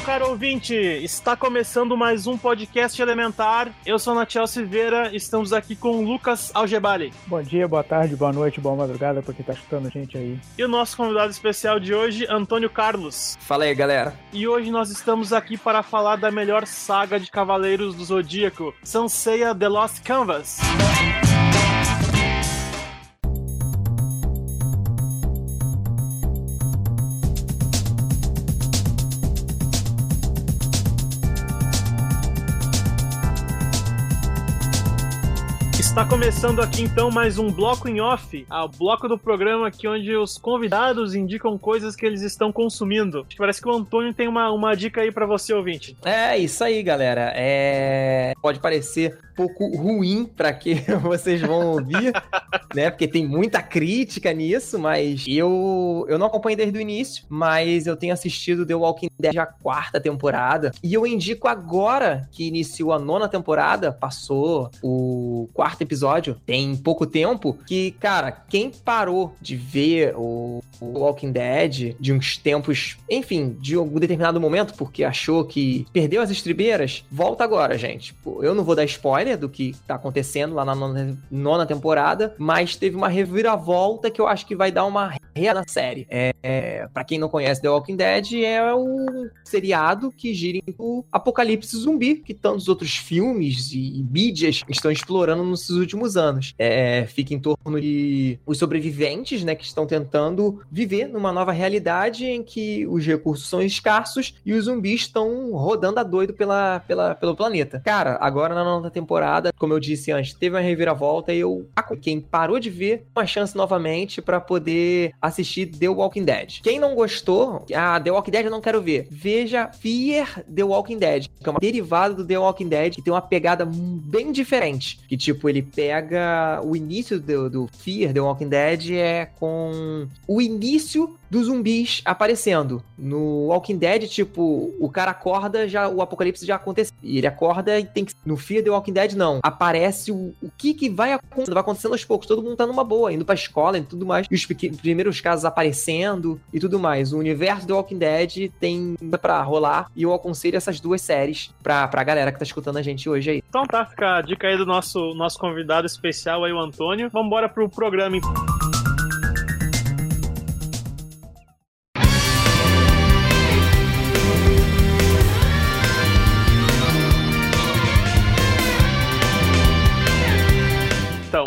Meu caro ouvinte, está começando mais um podcast Elementar. Eu sou Natiel Silveira, estamos aqui com o Lucas Algebali. Bom dia, boa tarde, boa noite, boa madrugada pra quem tá escutando a gente aí. E o nosso convidado especial de hoje, Antônio Carlos. Fala aí, galera. E hoje nós estamos aqui para falar da melhor saga de Cavaleiros do Zodíaco, Sanseiya The Lost Canvas. Está começando aqui então mais um bloco em off, o bloco do programa aqui onde os convidados indicam coisas que eles estão consumindo. Acho que parece que o Antônio tem uma, uma dica aí para você, ouvinte. É isso aí, galera. É... Pode parecer um pouco ruim para que vocês vão ouvir, né? Porque tem muita crítica nisso, mas eu eu não acompanhei desde o início, mas eu tenho assistido The Walking Dead a quarta temporada e eu indico agora que iniciou a nona temporada, passou o quarto episódio, tem pouco tempo, que, cara, quem parou de ver o, o Walking Dead de uns tempos, enfim, de algum determinado momento, porque achou que perdeu as estribeiras, volta agora, gente. Pô, Eu não vou dar spoiler do que tá acontecendo lá na nona, nona temporada, mas teve uma reviravolta que eu acho que vai dar uma rea na série. É, é, para quem não conhece The Walking Dead, é o seriado que gira em apocalipse zumbi, que tantos outros filmes e mídias estão explorando nesses últimos anos. É, fica em torno de os sobreviventes, né, que estão tentando viver numa nova realidade em que os recursos são escassos e os zumbis estão rodando a doido pela, pela, pelo planeta. Cara, agora na nova temporada, como eu disse antes, teve uma reviravolta e eu, quem parou de ver, uma chance novamente para poder assistir The Walking Dead. Quem não gostou, ah, The Walking Dead eu não quero ver. Veja Fear The Walking Dead, que é uma derivada do The Walking Dead, que tem uma pegada bem diferente. Que, tipo, ele pega o início do, do Fear The Walking Dead é com o início dos zumbis aparecendo. No Walking Dead, tipo, o cara acorda, já o apocalipse já aconteceu. E ele acorda e tem que. No Fear The Walking Dead, não. Aparece o, o que que vai acontecendo. Vai acontecendo aos poucos. Todo mundo tá numa boa, indo pra escola e tudo mais. E os primeiros casos aparecendo e tudo mais. O universo do Walking Dead tem pra rolar. E eu aconselho essas duas séries pra, pra galera que tá escutando a gente hoje aí. Então tá, fica a dica aí do nosso, nosso convidado especial aí, o Antônio. Vambora pro programa então.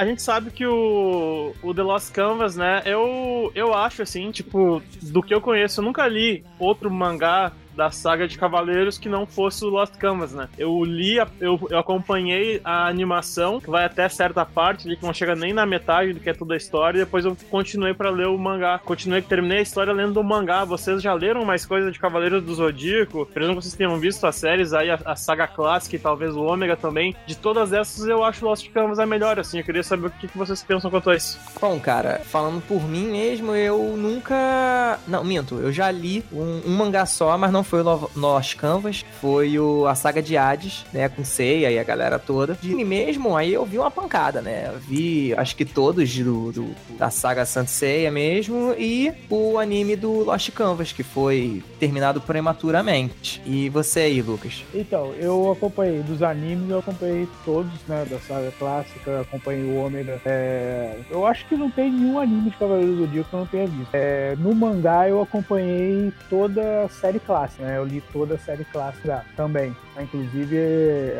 A gente sabe que o, o The Lost Canvas, né? Eu, eu acho assim, tipo, do que eu conheço, eu nunca li outro mangá da saga de Cavaleiros que não fosse o Lost Canvas, né? Eu li, eu, eu acompanhei a animação, que vai até certa parte, que não chega nem na metade do que é toda a história, e depois eu continuei pra ler o mangá. Continuei, terminei a história lendo o mangá. Vocês já leram mais coisa de Cavaleiros do Zodíaco? Presumo que vocês tenham visto as séries aí, a, a saga clássica e talvez o Ômega também. De todas essas, eu acho Lost Canvas a melhor, assim. Eu queria saber o que, que vocês pensam quanto a isso. Bom, cara, falando por mim mesmo, eu nunca. Não, minto, eu já li um, um mangá só, mas não foi o Lo- Lost Canvas, foi o, a saga de Hades, né, com Seiya e a galera toda. Mim mesmo, aí eu vi uma pancada, né? Eu vi, acho que todos do, do- da saga Saint Seiya mesmo e o anime do Lost Canvas, que foi terminado prematuramente. E você aí, Lucas? Então, eu acompanhei dos animes, eu acompanhei todos, né, da saga clássica, acompanhei o Ômega. É, eu acho que não tem nenhum anime de Cavaleiros do Zodíaco que eu não tenha visto. É, no mangá eu acompanhei toda a série clássica, né? Eu li toda a série clássica também. Inclusive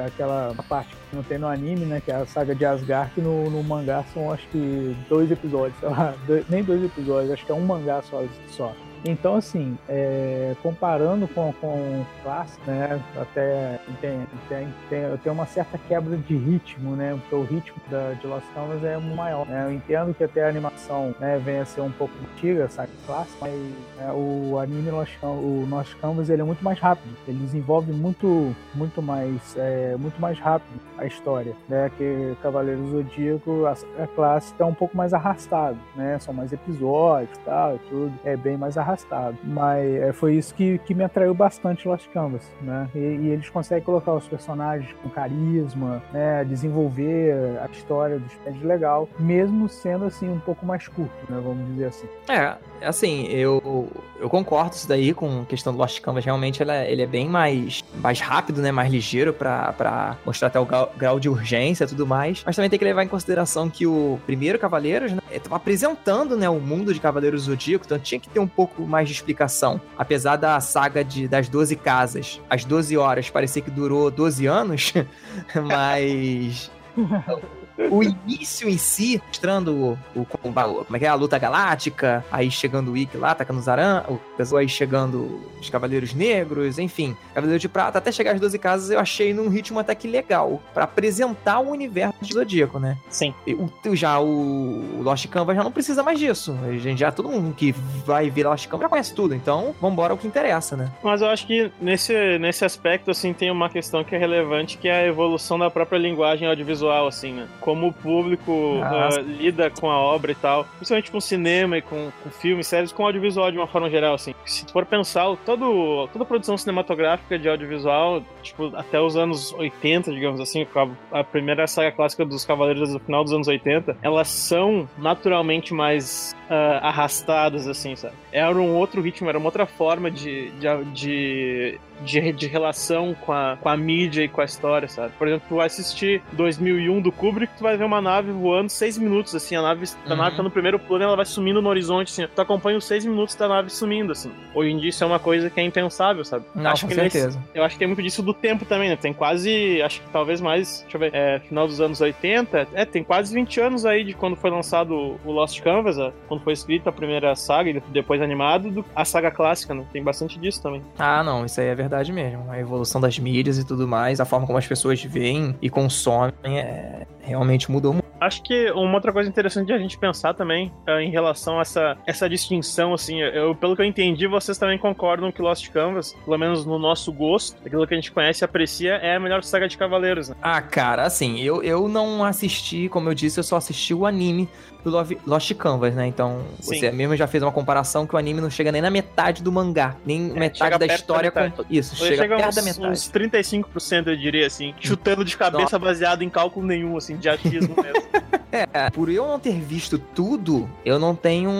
aquela parte que não tem no anime, né? Que é a saga de Asgard, que no, no mangá são acho que dois episódios, sei lá, dois- nem dois episódios, acho que é um mangá só. só. Então, assim, é, comparando com, com o clássico, né, até tem, tem, tem, tenho uma certa quebra de ritmo, né, porque o ritmo da, de Lost Canvas é maior. Né, eu entendo que até a animação né, venha a ser um pouco antiga, sabe, clássico, mas né, o anime Lost, Can- o Lost Canvas ele é muito mais rápido, ele desenvolve muito, muito mais, é, muito mais rápido a história, né, que Cavaleiros do Zodíaco, a, a clássica é um pouco mais arrastado, né, são mais episódios, tal, e tudo, é bem mais arrastado arrastado. Mas é, foi isso que, que me atraiu bastante Lost Canvas, né? E, e eles conseguem colocar os personagens com carisma, né? Desenvolver a história dos pés legal, mesmo sendo assim um pouco mais curto, né? Vamos dizer assim. É, assim, eu, eu concordo isso daí com a questão do Lost Canvas. Realmente ela, ele é bem mais, mais rápido, né? Mais ligeiro para mostrar até o grau, de urgência e tudo mais. Mas também tem que levar em consideração que o primeiro Cavaleiros, né? Tava apresentando, né? O mundo de Cavaleiros do Zodíaco, então tinha que ter um pouco mais de explicação. Apesar da saga de, das 12 casas, as 12 horas, parecer que durou 12 anos, mas o início em si, mostrando o, o, como é que é, a luta galáctica, aí chegando o Ikki lá, atacando os Aran, o pessoal aí chegando os Cavaleiros Negros, enfim, Cavaleiro de Prata, até chegar às 12 casas, eu achei num ritmo até que legal, para apresentar o universo do Zodíaco, né? Sim. O, já o, o Lost Canvas já não precisa mais disso. A gente já, todo mundo que vai ver Lost Canvas já conhece tudo, então vambora o que interessa, né? Mas eu acho que nesse, nesse aspecto, assim, tem uma questão que é relevante, que é a evolução da própria linguagem audiovisual, assim, né? Como o público uh, lida com a obra e tal, principalmente com cinema e com, com filmes, séries, com audiovisual de uma forma geral, assim. Se for pensar, todo, toda produção cinematográfica de audiovisual, tipo, até os anos 80, digamos assim, a, a primeira saga clássica dos Cavaleiros do final dos anos 80, elas são naturalmente mais uh, arrastadas, assim, sabe? Era um outro ritmo, era uma outra forma de, de, de de, de relação com a, com a mídia e com a história, sabe? Por exemplo, tu vai assistir 2001 do Kubrick, tu vai ver uma nave voando seis minutos, assim, a nave, a uhum. nave tá no primeiro plano ela vai sumindo no horizonte, assim, tu acompanha os seis minutos da nave sumindo, assim. Hoje em dia isso é uma coisa que é impensável, sabe? Não, acho com que certeza. Nesse, eu acho que tem muito disso do tempo também, né? Tem quase, acho que talvez mais, deixa eu ver, é, final dos anos 80, é, tem quase 20 anos aí de quando foi lançado o Lost Canvas, quando foi escrita a primeira saga e depois animado, do, a saga clássica, né? Tem bastante disso também. Ah, não, isso aí é verdade mesmo. A evolução das mídias e tudo mais, a forma como as pessoas veem e consomem, é, realmente mudou muito. Acho que uma outra coisa interessante de a gente pensar também é, em relação a essa, essa distinção, assim, eu, pelo que eu entendi, vocês também concordam que Lost Canvas, pelo menos no nosso gosto, aquilo que a gente conhece e aprecia, é a melhor saga de Cavaleiros, né? Ah, cara, assim, eu, eu não assisti, como eu disse, eu só assisti o anime do Lost Canvas, né? Então, Sim. você mesmo já fez uma comparação que o anime não chega nem na metade do mangá, nem é, metade da história. Da com... Isso, chega, chega perto uns, da metade. Uns 35%, eu diria assim, chutando de cabeça Nossa. baseado em cálculo nenhum, assim, de atismo mesmo. É, por eu não ter visto tudo, eu não tenho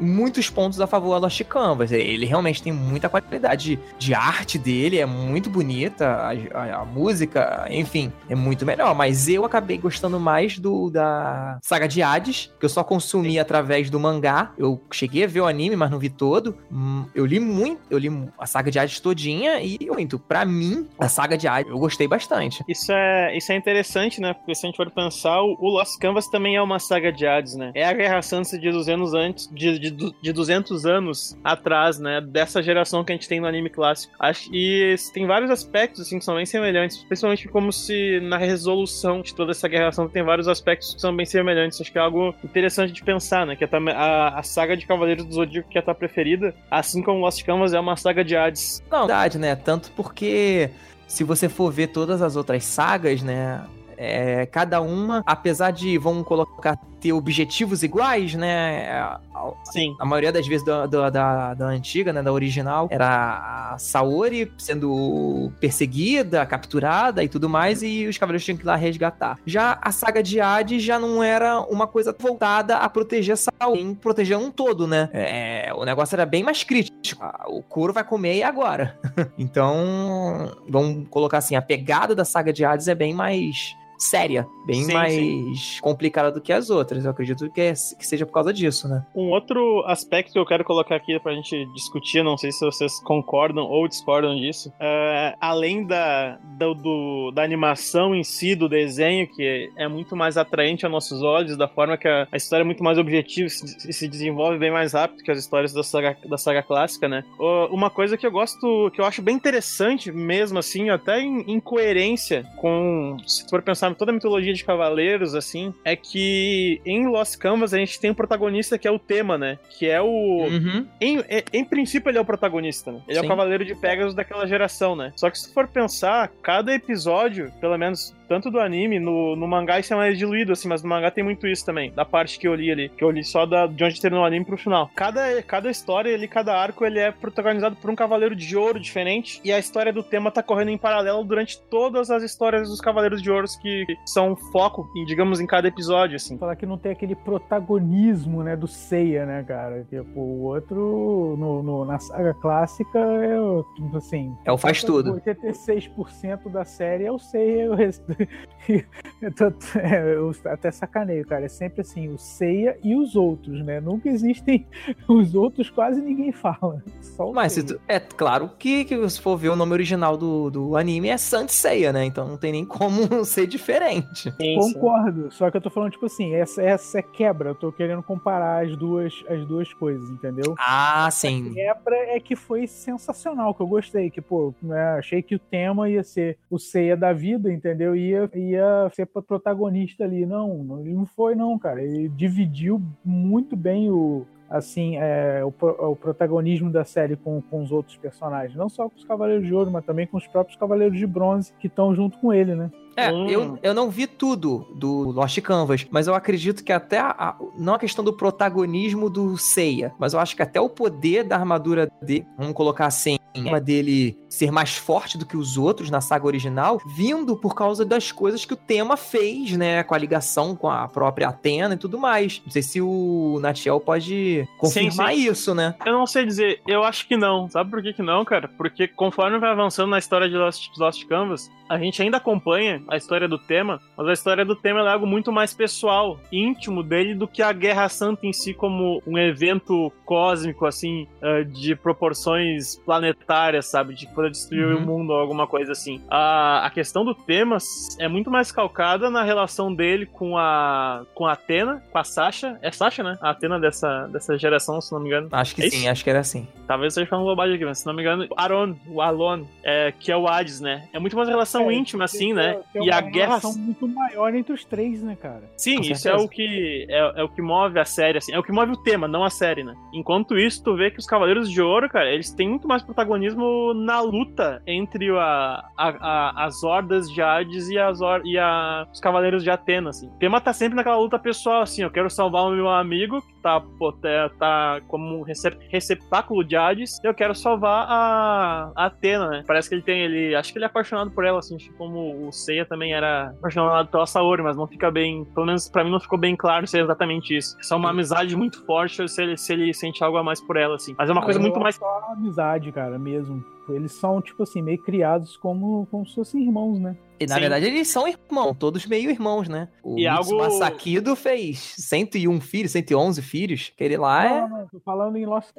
muitos pontos a favor da Lost Canvas. Ele realmente tem muita qualidade de arte dele, é muito bonita, a, a, a, música, enfim, é muito melhor. Mas eu acabei gostando mais do da saga de Hades, que eu só consumi Sim. através do mangá. Eu cheguei a ver o anime, mas não vi todo. Hum, eu li muito, eu li a saga de Hades todinha e muito. Pra mim, a saga de Hades, eu gostei bastante. Isso é, isso é interessante, né? Porque se a gente for pensar, o, o Lost Canvas também é uma saga de Hades, né? É a Guerra Santa de 200 antes, de, de, de 200 anos atrás, né? Dessa geração que a gente tem no anime clássico. Acho, e tem vários aspectos, assim, que são bem semelhantes, principalmente como se na resolução de toda essa Guerra Santa tem vários aspectos que são bem semelhantes. Acho que é algo interessante de pensar, né? Que a, a, a saga de Cavaleiros do Zodíaco que é a tua preferida, assim como Lost Canvas é uma saga de Hades. Não, verdade, né? Tanto porque se você for ver todas as outras sagas, né? É, cada uma, apesar de, vamos colocar, ter objetivos iguais, né? Sim. A maioria das vezes da, da, da, da, antiga, né? Da original, era a Saori sendo perseguida, capturada e tudo mais, e os cavaleiros tinham que ir lá resgatar. Já a saga de Hades já não era uma coisa voltada a proteger Saori, proteger um todo, né? É, o negócio era bem mais crítico. O couro vai comer e agora. então, vamos colocar assim, a pegada da saga de Hades é bem mais séria, bem sim, mais sim. complicada do que as outras. Eu acredito que, é, que seja por causa disso, né? Um outro aspecto que eu quero colocar aqui pra gente discutir, não sei se vocês concordam ou discordam disso, é, além da, do, do, da animação em si, do desenho, que é muito mais atraente aos nossos olhos, da forma que a, a história é muito mais objetiva e se, se, desenvolve bem mais rápido que as histórias da saga, da saga clássica, né? Uma coisa que eu gosto, que eu acho bem interessante mesmo, assim, até em, em coerência com, se for pensar toda a mitologia de cavaleiros, assim, é que em Lost Canvas a gente tem um protagonista que é o tema, né? Que é o. Uhum. Em, em, em, princípio, ele é o protagonista, né? Ele Sim. é o cavaleiro de Pegasus daquela geração, né? Só que se for pensar, cada episódio, pelo menos tanto do anime, no, no mangá isso é mais diluído, assim, mas no mangá tem muito isso também, da parte que eu li ali, que eu li só da, de onde terminou o anime pro final. Cada, cada história, ali, cada arco, ele é protagonizado por um cavaleiro de ouro diferente, e a história do tema tá correndo em paralelo durante todas as histórias dos Cavaleiros de Ouros que são foco, em, digamos, em cada episódio, assim. Falar que não tem aquele protagonismo, né, do Seiya, né, cara? Tipo, o outro, no, no na saga clássica, é, assim... É o faz tudo. 86% da série é o Seiya, o resto... é, eu até sacaneio, cara. É sempre assim, o Seiya e os outros, né? Nunca existem os outros, quase ninguém fala. Só Mas tu, é claro que, que se for ver o nome original do, do anime é Saint Seiya, né? Então não tem nem como ser diferente. Sim, Concordo. Sim. Só que eu tô falando, tipo assim, essa, essa é quebra. Eu tô querendo comparar as duas, as duas coisas, entendeu? Ah, sim. A quebra é que foi sensacional, que eu gostei. Que, pô, né, achei que o tema ia ser o Seiya da vida, entendeu? Ia, ia ser protagonista ali. Não, ele não foi, não, cara. Ele dividiu muito bem o, assim, é, o, o, protagonismo da série com, com os outros personagens. Não só com os Cavaleiros de Ouro, mas também com os próprios Cavaleiros de Bronze que estão junto com ele, né? É, hum. eu, eu não vi tudo do Lost Canvas, mas eu acredito que até a, a, não a questão do protagonismo do Seiya, mas eu acho que até o poder da armadura de, vamos colocar assim, uma dele ser mais forte do que os outros na saga original, vindo por causa das coisas que o tema fez, né, com a ligação com a própria Atena e tudo mais. Não sei se o Natiel pode confirmar sim, sim. isso, né? Eu não sei dizer, eu acho que não. Sabe por que que não, cara? Porque conforme vai avançando na história de Lost, Lost Canvas, a gente ainda acompanha a história do tema, mas a história do tema é algo muito mais pessoal, íntimo dele, do que a Guerra Santa em si como um evento cósmico, assim, eh, de proporções planetárias, sabe? De poder destruir uhum. o mundo ou alguma coisa assim. A, a questão do tema é muito mais calcada na relação dele com a com a Atena, com a Sasha. É Sasha, né? A Atena dessa, dessa geração, se não me engano. Acho que é sim, isso? acho que era assim. Talvez esteja falando bobagem aqui, mas se não me engano, Aron, o Alon, é, que é o Hades, né? É muito mais relação é, íntima, assim, né? e a guerra. muito maior entre os três, né, cara? Sim, isso é o que é, é, o que move a série, assim. É o que move o tema, não a série, né? Enquanto isso, tu vê que os Cavaleiros de Ouro, cara, eles têm muito mais protagonismo na luta entre a, a, a as hordas de Hades e, as or, e a, os Cavaleiros de Atena, assim. O tema tá sempre naquela luta pessoal, assim. Eu quero salvar o meu amigo, que tá, pô, tá, tá como um receptáculo de Hades, eu quero salvar a, a Atena, né? Parece que ele tem, ele. Acho que ele é apaixonado por ela, assim, como o Seiya também era apaixonado pela Saori, mas não fica bem. Pelo menos pra mim não ficou bem claro se é exatamente isso. Se é uma amizade muito forte se ele, se ele sente algo a mais por ela, assim. Mas é uma coisa muito mais. Só amizade, cara, mesmo. Eles são, tipo assim, meio criados como, como se fossem irmãos, né? E na Sim. verdade eles são irmãos, todos meio irmãos, né? O e algo... Masakido fez 101 filhos, 111 filhos, que ele lá não, é... Não, tô falando em Lost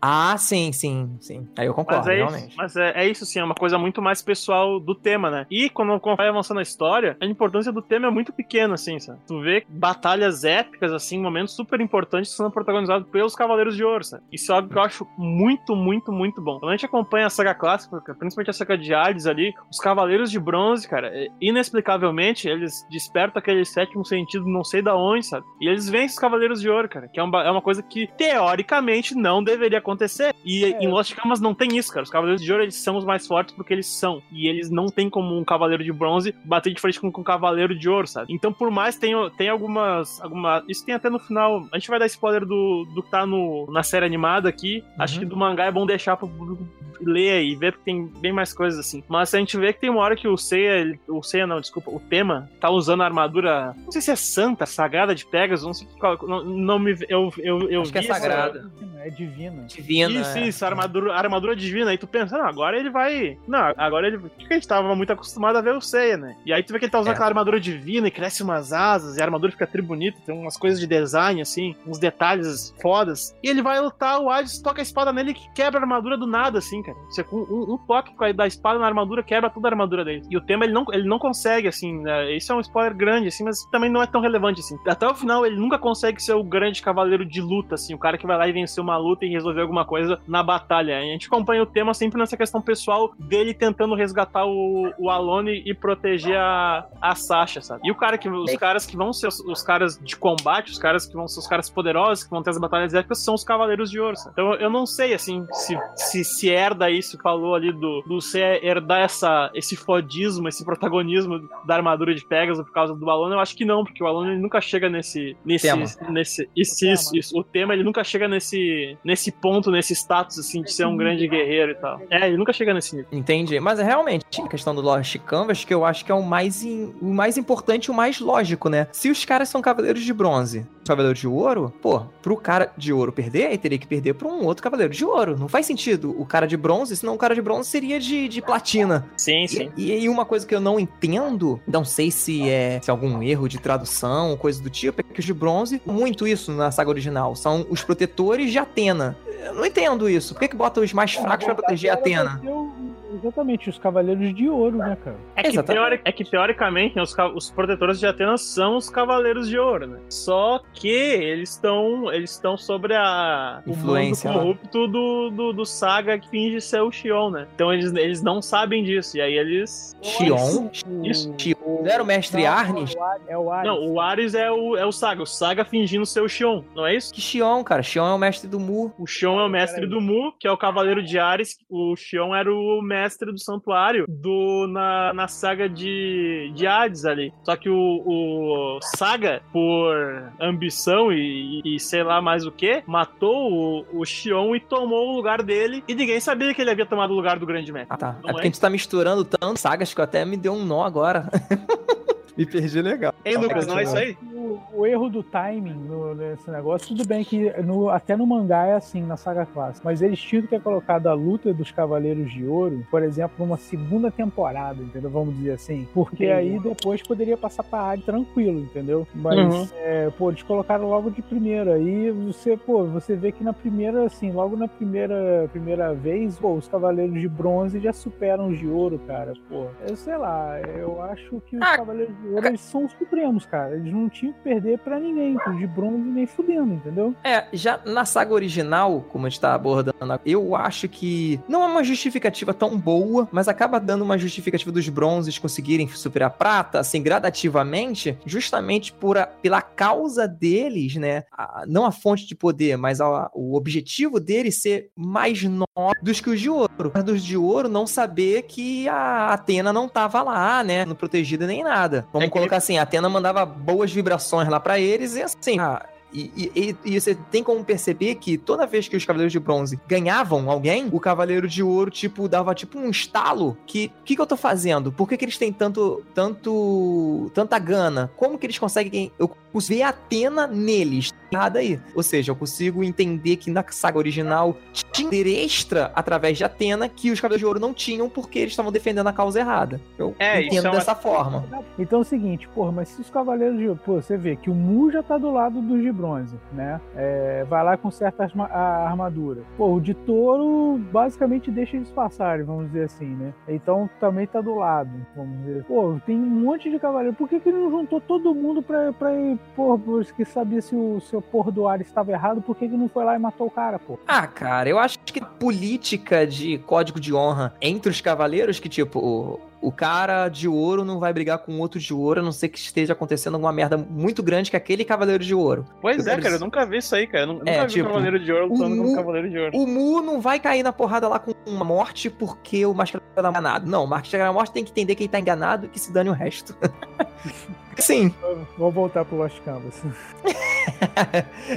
Ah, sim, sim, sim. Aí eu concordo, mas é realmente. Isso, mas é, é, isso, sim, é uma coisa muito mais pessoal do tema, né? E quando, quando vai avançando a história, a importância do tema é muito pequena, assim, sabe? Tu vê batalhas épicas, assim, momentos super importantes sendo protagonizados pelos Cavaleiros de Ouro, sabe? Isso é algo que eu acho muito, muito, muito bom. Quando a gente acompanha a saga clássica, principalmente a saga de Hades ali, os Cavaleiros de Bronze, cara, é, inexplicavelmente, eles despertam aquele sétimo sentido não sei da onde, sabe? E eles vencem os Cavaleiros de Ouro, cara, que é uma, é uma coisa que, teoricamente, não deveria acontecer. E é. em Lost Canvas não tem isso, cara. Os Cavaleiros de Ouro, eles são os mais fortes porque eles são. E eles não têm como um Cavaleiro de Bronze bater de frente com, com um Cavaleiro de Ouro, sabe? Então, por mais tem, tem algumas, alguma Isso tem até no final. A gente vai dar spoiler do, do que tá no, na série animada aqui. Uhum. Acho que do mangá é bom deixar pro público ler e ver, porque tem bem mais coisas assim. Mas a gente vê que tem uma hora que o Seiya, o Seiya não, desculpa, o tema tá usando a armadura, não sei se é santa, sagrada de Pegasus, não sei qual, não, não me, eu, eu, eu Acho vi que é sagrada. É divina. Divina. Isso, é. isso, armadura, armadura divina. Aí tu pensa, não, agora ele vai. Não, agora ele. Porque a gente tava muito acostumado a ver o Seiya, né? E aí tu vê que ele tá usando é. aquela armadura divina e cresce umas asas, e a armadura fica tri bonita, tem umas coisas de design, assim, uns detalhes fodas. E ele vai lutar, o Hades toca a espada nele e quebra a armadura do nada, assim, cara. Você com um, um toque da espada na armadura quebra toda a armadura dele. E o tema ele não, ele não consegue, assim, né? Isso é um spoiler grande, assim, mas também não é tão relevante, assim. Até o final ele nunca consegue ser o grande cavaleiro de luta, assim, o cara que vai lá e vencer uma luta e resolver alguma coisa na batalha. A gente acompanha o tema sempre nessa questão pessoal dele tentando resgatar o, o Alone e proteger a, a Sasha, sabe? E o cara que, os caras que vão ser os, os caras de combate, os caras que vão ser os caras poderosos, que vão ter as batalhas épicas, são os Cavaleiros de Ouro. sabe? Então eu não sei, assim, se, se, se herda isso que falou ali do, do se herdar essa, esse fodismo, esse protagonismo da armadura de Pegasus por causa do Alone, eu acho que não, porque o Alone ele nunca chega nesse. nesse, Tema. nesse isso, isso, isso. O tema ele nunca chega nesse, nesse ponto, nesse status, assim, de ser um grande guerreiro e tal. É, ele nunca chega nesse nível. Entendi. Mas é realmente a questão do Lost Canvas que eu acho que é o mais, in- o mais importante e o mais lógico, né? Se os caras são cavaleiros de bronze, cavaleiros de ouro, pô, pro cara de ouro perder, ele teria que perder pra um outro cavaleiro de ouro. Não faz sentido o cara de bronze, senão o cara de bronze seria de, de platina. Sim, sim. E, e aí uma coisa que eu não entendo, não sei se é, se é algum erro de tradução ou coisa do tipo, é que os de bronze, muito isso na saga original, são os protetores de Atena. Eu não entendo isso. Por que, que bota os mais fracos pra proteger Atena? O- Exatamente, os Cavaleiros de Ouro, né, cara? É que, teori- é que, teoricamente né, os, os protetores de Atenas são os cavaleiros de ouro, né? Só que eles estão eles estão sobre a o Influência, mundo corrupto do, do, do Saga que finge ser o Xion, né? Então eles, eles não sabem disso. E aí eles. Xion? Isso. Xion. Não era o mestre Não, Arnes? É o. É o Ares. Não, o Ares é o, é o Saga. O Saga fingindo ser o Xion, não é isso? Que Xion, cara? Xion é o mestre do Mu. O Xion é o mestre do Mu, que é o cavaleiro de Ares. O Xion era o mestre do santuário do, na, na saga de, de Hades ali. Só que o, o Saga, por ambição e, e sei lá mais o que, matou o, o Xion e tomou o lugar dele. E ninguém sabia que ele havia tomado o lugar do grande mestre. Ah, tá. Não é porque é? a gente tá misturando tanto sagas que até me deu um nó agora. me perdi legal. Hein, Lucas, não é isso aí? O, o erro do timing no- nesse negócio, tudo bem que no- até no mangá é assim, na saga clássica, mas eles tinham que ter colocado a luta dos Cavaleiros de Ouro, por exemplo, numa segunda temporada, entendeu? Vamos dizer assim. Porque Entendi. aí depois poderia passar pra área tranquilo, entendeu? Mas, Uhum. é, pô, eles colocaram logo de primeira. Aí você, pô, você vê que na primeira, assim, logo na primeira, primeira vez, pô, os Cavaleiros de Bronze já superam os de Ouro, cara. Pô, eu sei lá, eu acho que os Ah, Cavaleiros de Ouro eles são os supremos, cara. Eles não tinham perder pra ninguém, pro de bronze nem fudendo, entendeu? É, já na saga original, como a gente tá abordando, eu acho que não é uma justificativa tão boa, mas acaba dando uma justificativa dos bronzes conseguirem superar a prata, assim, gradativamente, justamente por a- pela causa deles, né? a- não a fonte de poder, mas a- o objetivo deles ser mais nobre dos que os de ouro. Mas dos de ouro não saber que a Atena não tava lá, né? Não protegida nem nada. Vamos É que- colocar assim, a Atena mandava boas vibrações lá pra eles e assim, ah, e, e- e- você tem como perceber que toda vez que os Cavaleiros de Bronze ganhavam alguém, o Cavaleiro de Ouro, tipo, dava tipo um estalo. Que o que, que eu tô fazendo? Por que, que eles têm tanto, tanto, tanta gana? Como que eles conseguem. Eu a Atena neles. Nada aí. Ou seja, eu consigo entender que na saga original tinha poder extra através de Atena que os Cavaleiros de Ouro não tinham porque eles estavam defendendo a causa errada. Eu É, isso entendo é uma- dessa forma. Então é o seguinte, porra, mas se os Cavaleiros de Pô, você vê que o Mu já tá do lado dos de bronze, né? É, vai lá com certa a armadura. Pô, o de touro basicamente deixa eles passarem, vamos dizer assim, né? Então também tá do lado, vamos dizer. Pô, tem um monte de cavaleiro. Por que, que ele não juntou todo mundo pra, pra ir, porra, que sabia se o seu porra do Ares estava errado, por que, que não foi lá e matou o cara, pô? Ah, cara, eu acho que política de código de honra entre os cavaleiros, que tipo, o, o cara de ouro não vai brigar com outro de ouro, a não ser que esteja acontecendo alguma merda muito grande que aquele cavaleiro de ouro. Pois Eu é, quero cara, eu nunca vi isso aí, cara. Eu nu- nunca É, vi tipo, um Cavaleiro de Ouro lutando com um Cavaleiro de Ouro. O Mu não vai cair na porrada lá com uma morte porque o Máscara tá enganado. Não, o Máscara da Morte tem que entender que ele tá enganado e que se dane o resto. Sim, Vamos voltar pro Lost Canvas.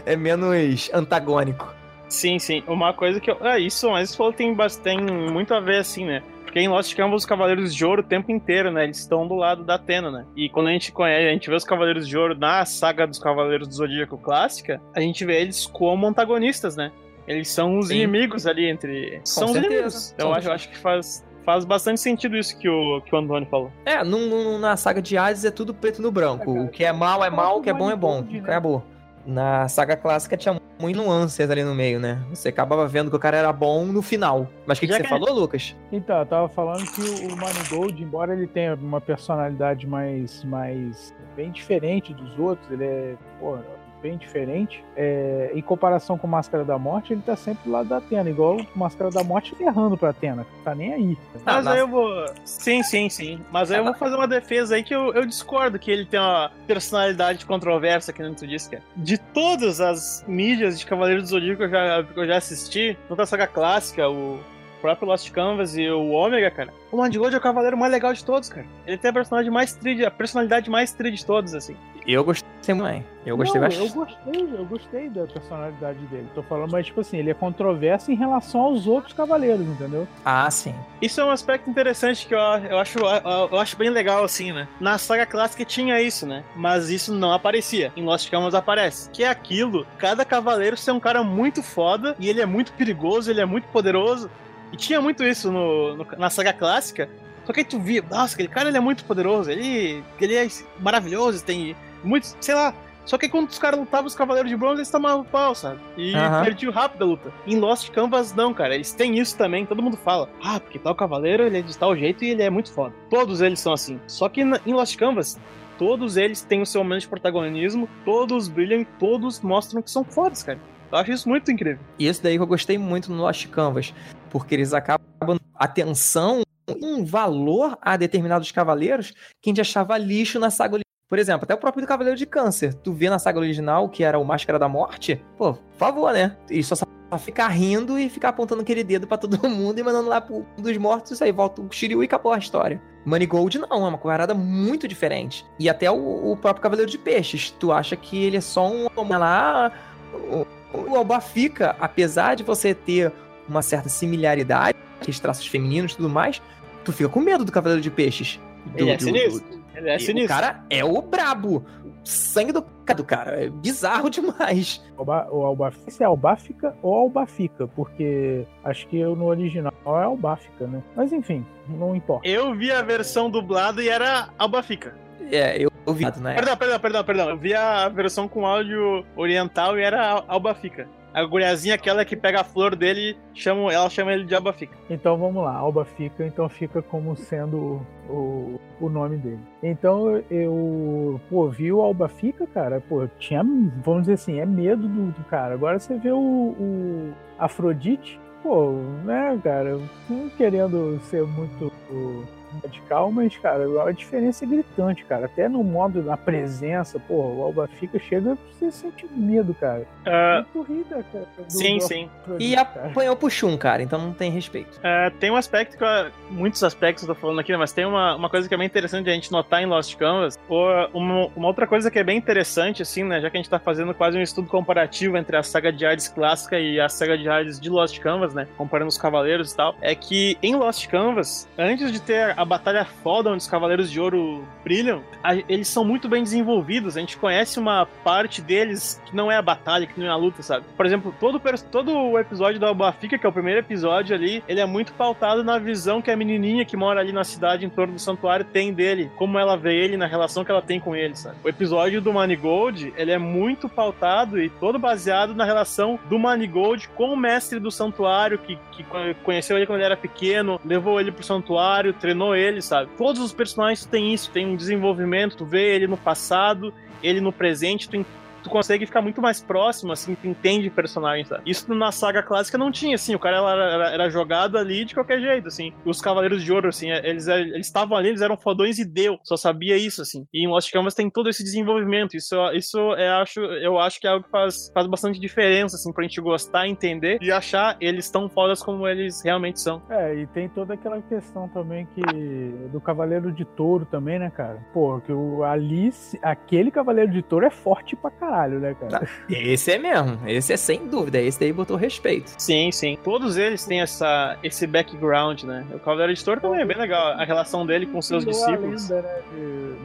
é menos antagônico. Sim, sim. Uma coisa que eu. É, isso, mas isso falou tem, tem muito a ver, assim, né? Porque em Lost Canvas os Cavaleiros de Ouro o tempo inteiro, né? Eles estão do lado da Atena, né? E quando a gente conhece, a gente vê os Cavaleiros de Ouro na saga dos Cavaleiros do Zodíaco clássica, a gente vê eles como antagonistas, né? Eles são os Sim. inimigos ali entre. são os certeza. inimigos. Então São- eu acho, eu acho que faz, faz bastante sentido isso que o, que o Antônio falou. É, num- num- na saga de Hades é tudo preto no branco. É. O que é mal é mal, o que é bom é bom. Né? Acabou. Na saga clássica tinha muito nuances ali no meio, né? Você acabava vendo que o cara era bom no final. Mas o que, que você que- falou, Lucas? Então, eu tava falando que o Manigold, embora ele tenha uma personalidade mais, mais bem diferente dos outros, ele é, pô, bem diferente. É, em comparação com Máscara da Morte, ele tá sempre do lado da Atena, igual o Máscara da Morte errando pra Atena. Tá nem aí. Mas aí eu vou. Sim, sim, sim. Mas aí eu vou fazer uma defesa aí que eu, eu discordo que ele tem uma personalidade controversa, que nem tu disse, cara. De todas as mídias de Cavaleiro do Zodíaco que eu já, que eu já assisti, tanto a saga clássica, o próprio Lost Canvas e o Ômega, cara. O Mandigold é o cavaleiro mais legal de todos, cara. Ele tem a personalidade mais tri, a personalidade mais tri de todos, assim. Eu gostei também. Eu gostei Não, bastante. Eu gostei, eu gostei da personalidade dele. Tô falando, mas tipo assim, ele é controverso em relação aos outros cavaleiros, entendeu? Ah, sim. Isso é um aspecto interessante que eu, eu, acho, eu, eu acho bem legal, assim, né? Na saga clássica tinha isso, né? Mas isso não aparecia. Em Lost Canvas aparece. Que é aquilo, cada cavaleiro ser um cara muito foda, e ele é muito perigoso, ele é muito poderoso. E tinha muito isso no, no- na saga clássica. Só que aí tu via, nossa, aquele cara ele é muito poderoso, ele, ele é maravilhoso, tem muito, sei lá. Só que quando os caras lutavam os Cavaleiros de Bronze, eles tomavam pau, sabe? E Aham. perdiam rápido a luta. Em Lost Canvas, não, cara. Eles têm isso também, todo mundo fala. Ah, porque tal cavaleiro, ele é de tal jeito e ele é muito foda. Todos eles são assim. Só que em Lost Canvas, todos eles têm o seu momento de protagonismo, todos brilham e todos mostram que são fodas, cara. Eu acho isso muito incrível. E isso daí que eu gostei muito no Lost Canvas, porque eles acabam atenção um valor a determinados cavaleiros que a gente achava lixo na saga. Por exemplo, até o próprio do Cavaleiro de Câncer. Tu vê na saga original, que era o Máscara da Morte, pô, por favor, né? E só ficar rindo e ficar apontando aquele dedo pra todo mundo e mandando lá pro dos mortos, isso aí volta o Shiryu e acabou a história. Manigold não, é uma parada muito diferente. E até o, o próprio Cavaleiro de Peixes, tu acha que ele é só um lá, o, o Albafica, apesar de você ter uma certa similaridade, aqueles traços femininos e tudo mais, tu fica com medo do Cavaleiro de Peixes. Do- Ele é do- sinistro. Ele é e sinistro. O cara é o brabo. Sangue do, do cara. É bizarro demais. Alba, o Albafica, se é Albafica ou Albafica, porque acho que no original é Albafica, né? Mas enfim, não importa. Eu vi a versão dublada e era Albafica. É, eu ouvi, né? Perdão, perdão, perdão, perdão. Eu vi a versão com áudio oriental e era Al- Albafica. A guriazinha, aquela que pega a flor dele, chama, ela chama ele de Albafica. Então vamos lá, Albafica, então fica como sendo o, o nome dele. Então eu, pô, vi o Albafica, cara, pô, tinha, vamos dizer assim, é medo do, do cara. Agora você vê o, o Afrodite, pô, né, cara, não querendo ser muito radical, mas, cara, a diferença é gritante, cara. Até no modo, na presença, pô, o Albafica chega, você sente medo, cara. Ah, Muito rida, cara. do- sim, do sim. E apanhou pro Shun, cara, então não tem respeito. Ah, tem um aspecto que eu, muitos aspectos eu tô falando aqui, né, mas tem uma, uma coisa que é bem interessante a gente notar em Lost Canvas. Ou, uma, uma outra coisa que é bem interessante, assim, né? Já que a gente tá fazendo quase um estudo comparativo entre a saga de Hades clássica e a saga de Hades de Lost Canvas, né? Comparando os cavaleiros e tal. É que em Lost Canvas, antes de ter a batalha foda onde os cavaleiros de ouro brilham, a- eles são muito bem desenvolvidos. A gente conhece uma parte deles que não é a batalha, que não é a luta, sabe? Por exemplo, todo, todo o episódio da Albafica, que é o primeiro episódio ali, ele é muito pautado na visão que a menininha que mora ali na cidade, em torno do santuário, tem dele. Como ela vê ele, na relação que ela tem com ele, sabe? O episódio do Manigold, ele é muito pautado e todo baseado na relação do Manigold com o mestre do santuário, que, que co- conheceu ele quando ele era pequeno, levou ele pro santuário, treinou ele, sabe? Todos os personagens têm isso, tem um desenvolvimento, tu vê ele no passado, ele no presente, tu, tu consegue ficar muito mais próximo, assim, tu entende o personagem, sabe? Isso na saga clássica não tinha, assim, o cara era, era- era jogado ali de qualquer jeito, assim. Os Cavaleiros de Ouro, assim, eles eles estavam ali, eles eram fodões e deu, só sabia isso, assim. E em Lost Canvas tem todo esse desenvolvimento, isso, isso é, acho, eu acho que é algo que faz, faz bastante diferença, assim, pra gente gostar, entender e achar eles tão fodas como eles realmente são. É, e tem toda aquela questão também que do Cavaleiro de Touro também, né, cara? Pô, que o Alice, aquele Cavaleiro de Touro é forte pra caralho, né, cara? Esse é mesmo, esse é sem dúvida, esse daí botou respeito. Sim, sim. Todos eles têm essa, esse background, né? O Cavaleiro de Touro também é bem legal, a relação dele com seus Criou a discípulos. lenda, né,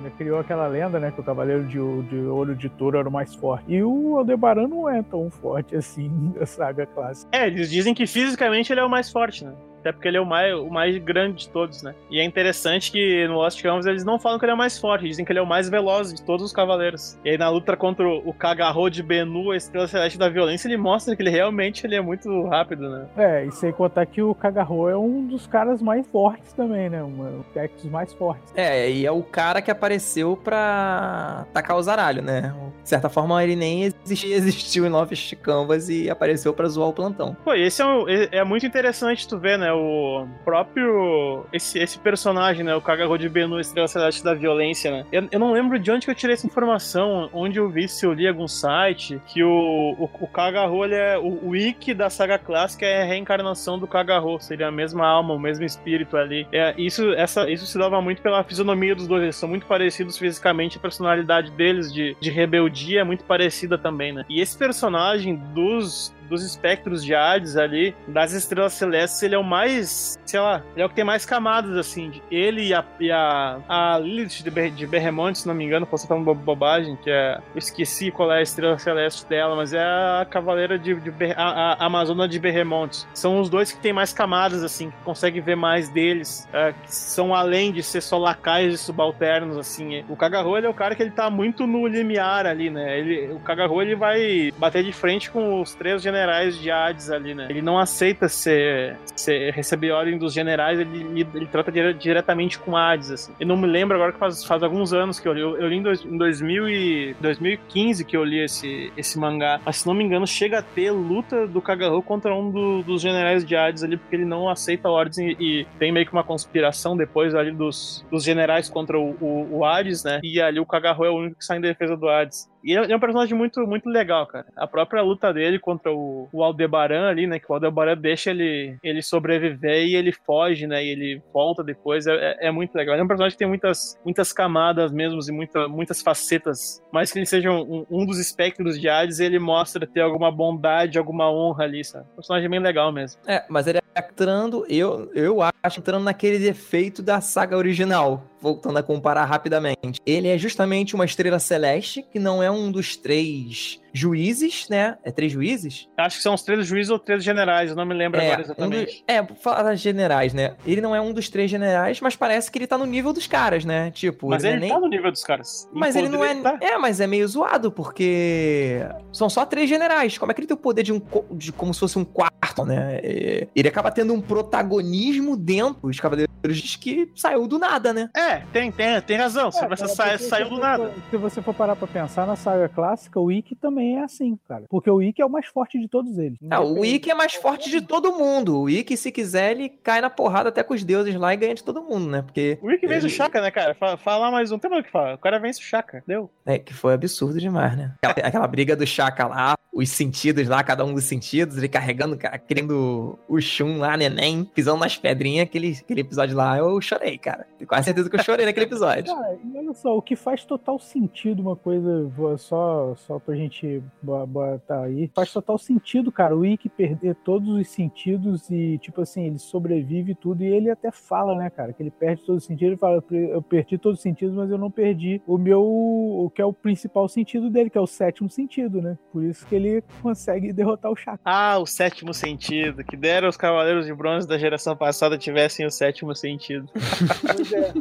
né, criou aquela lenda, né, que o Cavaleiro de, de Ouro de Touro era o mais forte. E o Aldebaran não é tão forte assim da saga clássica. É, eles dizem que fisicamente ele é o mais forte, né? Até porque ele é o mais, o mais grande de todos, né? E é interessante que no Lost Canvas eles não falam que ele é o mais forte, dizem que ele é o mais veloz de todos os cavaleiros. E aí na luta contra o Kagarro de Benu, a estrela celeste da violência, ele mostra que ele realmente ele é muito rápido, né? É, e sem contar que o Kagarro é um dos caras mais fortes também, né? Um dos mais fortes. É, e é o cara que apareceu pra tacar o zaralho, né? De certa forma, ele nem existia, existiu em Lost Canvas e apareceu pra zoar o plantão. Pô, esse é, um, é muito interessante tu ver, né? O próprio. Esse, esse personagem, né? O Kagarro de Benu, Estrela Celeste da Violência, né? Eu, eu, não lembro de onde que eu tirei essa informação, onde eu vi, se eu li algum site, que o, o, o ele é. O, o wiki da saga clássica é a reencarnação do Kagarro, seria a mesma alma, o mesmo espírito ali. É, isso, essa, isso se dava muito pela fisionomia dos dois, eles são muito parecidos fisicamente, a personalidade deles de, de rebeldia é muito parecida também, né? E esse personagem dos, dos espectros de Hades ali, das estrelas celestes, ele é o mais, sei lá, ele é o que tem mais camadas, assim. Ele e a, e a, a Lilith de, Ber, de Berremonte, se não me engano, posso estar falando bobagem, que é. Eu esqueci qual é a estrela celeste dela, mas é a Cavaleira de. de a, a, Amazona de Berremonte. São os dois que tem mais camadas, assim, que consegue ver mais deles, é, que são além de ser só lacaios e subalternos, assim. O Kagarro, ele é o cara que ele tá muito no limiar ali, né? Ele, o Kagarro, ele vai bater de frente com os três generais generais de Hades ali, né? Ele não aceita ser, ser receber ordem dos generais, ele, ele, trata dire, diretamente com Hades, assim. Eu não me lembro agora que faz, faz alguns anos que eu li. Eu, eu li em, dois, em 2000 e, 2015 que eu li esse, esse mangá. Mas se não me engano, chega a ter luta do Kagaho contra um do, dos generais de Hades ali, porque ele não aceita ordens e, e, tem meio que uma conspiração depois ali dos, dos generais contra o, o, o Hades, né? E ali o Kagaho é o único que sai em defesa do Hades. E ele é um personagem muito, muito legal, cara. A própria luta dele contra o, o Aldebaran ali, né? Que o Aldebaran deixa ele, ele sobreviver e ele foge, né? E ele volta depois. É, é, é muito legal. Ele é um personagem que tem muitas, muitas camadas mesmo e muita, muitas facetas. Mas que ele seja um, um dos espectros de Hades, ele mostra ter alguma bondade, alguma honra ali, sabe? Um personagem bem legal mesmo. É, mas ele é entrando, eu, eu acho, entrando naquele defeito da saga original voltando a comparar rapidamente. Ele é justamente uma estrela celeste, que não é um dos três juízes, né? É três juízes? Acho que são os três juízes ou três generais, eu não me lembro é, agora exatamente. Um do, é, falar generais, né? Ele não é um dos três generais, mas parece que ele tá no nível dos caras, né? Tipo, mas ele, ele é nem... tá no nível dos caras. Mas ele não é. Tá. É, mas é meio zoado, porque são só três generais. Como é que ele tem o poder de um. de como se fosse um quarto, né? É, ele acaba tendo um protagonismo dentro dos Cavaleiros que saiu do nada, né? É, tem, tem, tem razão. É, você sai, saiu do nada. Se você for parar pra pensar na saga clássica, o Ikki também é assim, cara. Porque o Ikki é o mais forte de todos eles. Não, o Ikki é mais forte de todo mundo. O Ikki, se quiser, ele cai na porrada até com os deuses lá e ganha de todo mundo, né? Porque. O Ikki vence ele... o Shaka, né, cara? Fala mais um, tem mais o que falar. O cara vence o Shaka, deu. É, que foi absurdo demais, né? Aquela, aquela briga do Shaka lá, os sentidos lá, cada um dos sentidos, ele carregando, querendo o Shun lá, neném, pisando nas pedrinhas, aquele, aquele episódio lá, eu chorei, cara. Tenho quase certeza que eu chorei naquele episódio. Cara, e olha só, o que faz total sentido, uma coisa, só, só pra gente botar aí, faz total sentido, cara, o Ikki perder todos os sentidos e, tipo assim, ele sobrevive tudo e ele até fala, né, cara, que ele perde todos os sentidos, ele fala, eu perdi todos os sentidos, mas eu não perdi o meu, o que é o principal sentido dele, que é o sétimo sentido, né? Por isso que ele consegue derrotar o Chakra. Ah, o sétimo sentido, que deram os Cavaleiros de Bronze da geração passada tivessem o sétimo sentido. pois é.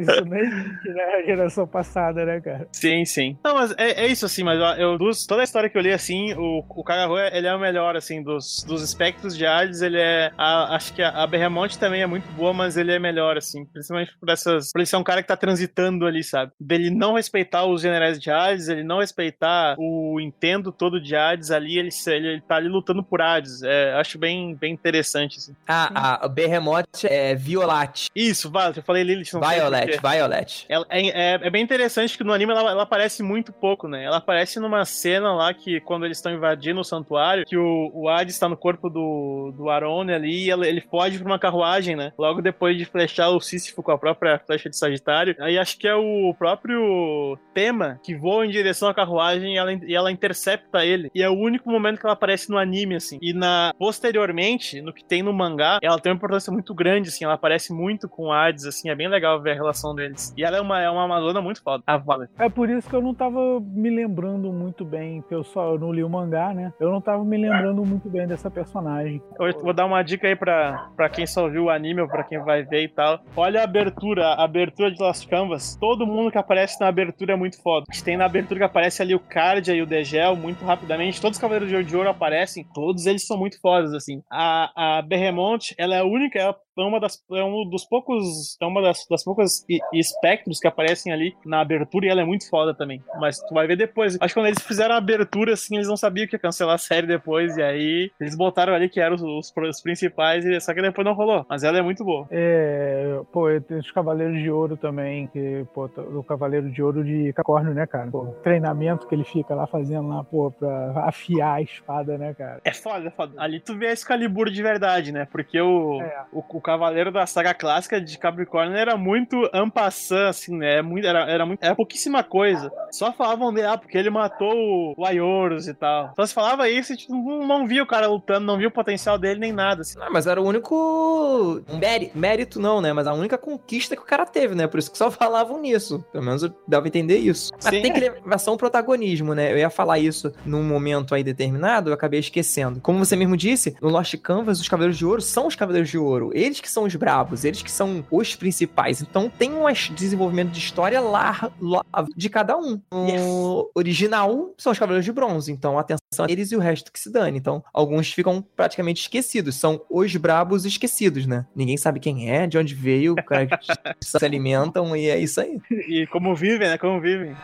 isso nem existe, né? A geração passada, né, cara? Sim, sim. Não, mas é, é isso, assim, mas eu, dos, toda a história que eu li, assim, o, o Kagaho, ele é o melhor, assim, dos, dos espectros de Hades, ele é, a, acho que a, a Berremonte também é muito boa, mas ele é melhor, assim, principalmente por essas, por ele ser um cara que tá transitando ali, sabe? Dele não respeitar os generais de Hades, ele não respeitar o Intendo todo de Hades ali, ele, ele, ele tá ali lutando por Hades, é, acho bem, bem interessante, assim. Ah, a Berremonte é Violate. Isso, vale, eu falei Lilith, não Violet, Violet. Ela, é, é, é, bem interessante que no anime ela, ela, aparece muito pouco, né? Ela aparece numa cena lá que quando eles estão invadindo o santuário, que o, o Hades está no corpo do, do Arone ali e ele foge pra uma carruagem, né? Logo depois de flechar o Sísifo com a própria flecha de Sagitário. Aí acho que é o próprio tema que voa em direção à carruagem e ela, e ela intercepta ele. E é o único momento que ela aparece no anime, assim. E na posteriormente, no que tem no mangá, ela tem uma importância muito grande, assim. Ela aparece muito com o Hades, assim assim, é bem legal ver a relação deles. E ela é uma, é uma Amazona muito foda, a Vale. É por isso que eu não tava me lembrando muito bem, que eu só não li o mangá, né? Eu não tava me lembrando muito bem dessa personagem. Eu vou dar uma dica aí pra, pra quem só viu o anime ou pra quem vai ver e tal. Olha a abertura, a abertura de Lost Canvas. Todo mundo que aparece na abertura é muito foda. A gente tem na abertura que aparece ali o Cardia e o Degel muito rapidamente. Todos os Cavaleiros de Ouro aparecem, todos eles são muito fodas, assim. A, a Berremont, ela é a única, ela é uma das é um dos poucos é uma das, das poucas e- espectros que aparecem ali na abertura e ela é muito foda também mas tu vai ver depois acho que quando eles fizeram a abertura assim eles não sabiam que ia cancelar a série depois e aí eles botaram ali que eram os, os, os principais e só que depois não rolou mas ela é muito boa É, pô, tem os Cavaleiros de Ouro também, que, pô, o Cavaleiro de Ouro de Capricórnio, né, cara? Pô, treinamento que ele fica lá fazendo lá, pô, pra afiar a espada, né, cara? é foda, é foda. Ali tu vê a Excalibur de verdade, né? Porque o, É. o, o cavaleiro da saga clássica de Capricórnio era muito ampassant, assim, né? É Muito, era, era, muito, era pouquíssima coisa. Só falavam de, ah, porque ele matou o, o Aioros e tal. Só se falava isso e tipo, não, não via o cara lutando, não via o potencial dele nem nada, assim. Ah, mas era o único mérito, mérito não, né? Mas a única conquista que o cara teve, né? Por isso que só falavam nisso. Pelo menos eu dava a entender isso. Mas Sim. tem que levar só um protagonismo, né? Eu ia falar isso num momento aí determinado, eu acabei esquecendo. Como você mesmo disse, no Lost Canvas, os Cavaleiros de Ouro são os Cavaleiros de Ouro. Eles que são os brabos, eles que são os principais. Então tem um desenvolvimento de história lá, lá de cada um. No original são os Cavaleiros de Bronze. Então atenção a eles e o resto que se dane. Então alguns ficam praticamente esquecidos. São os brabos esquecidos, né? Ninguém sabe quem é, de onde veio, o cara que se alimentam e é isso aí. E como vivem, né? Como vivem.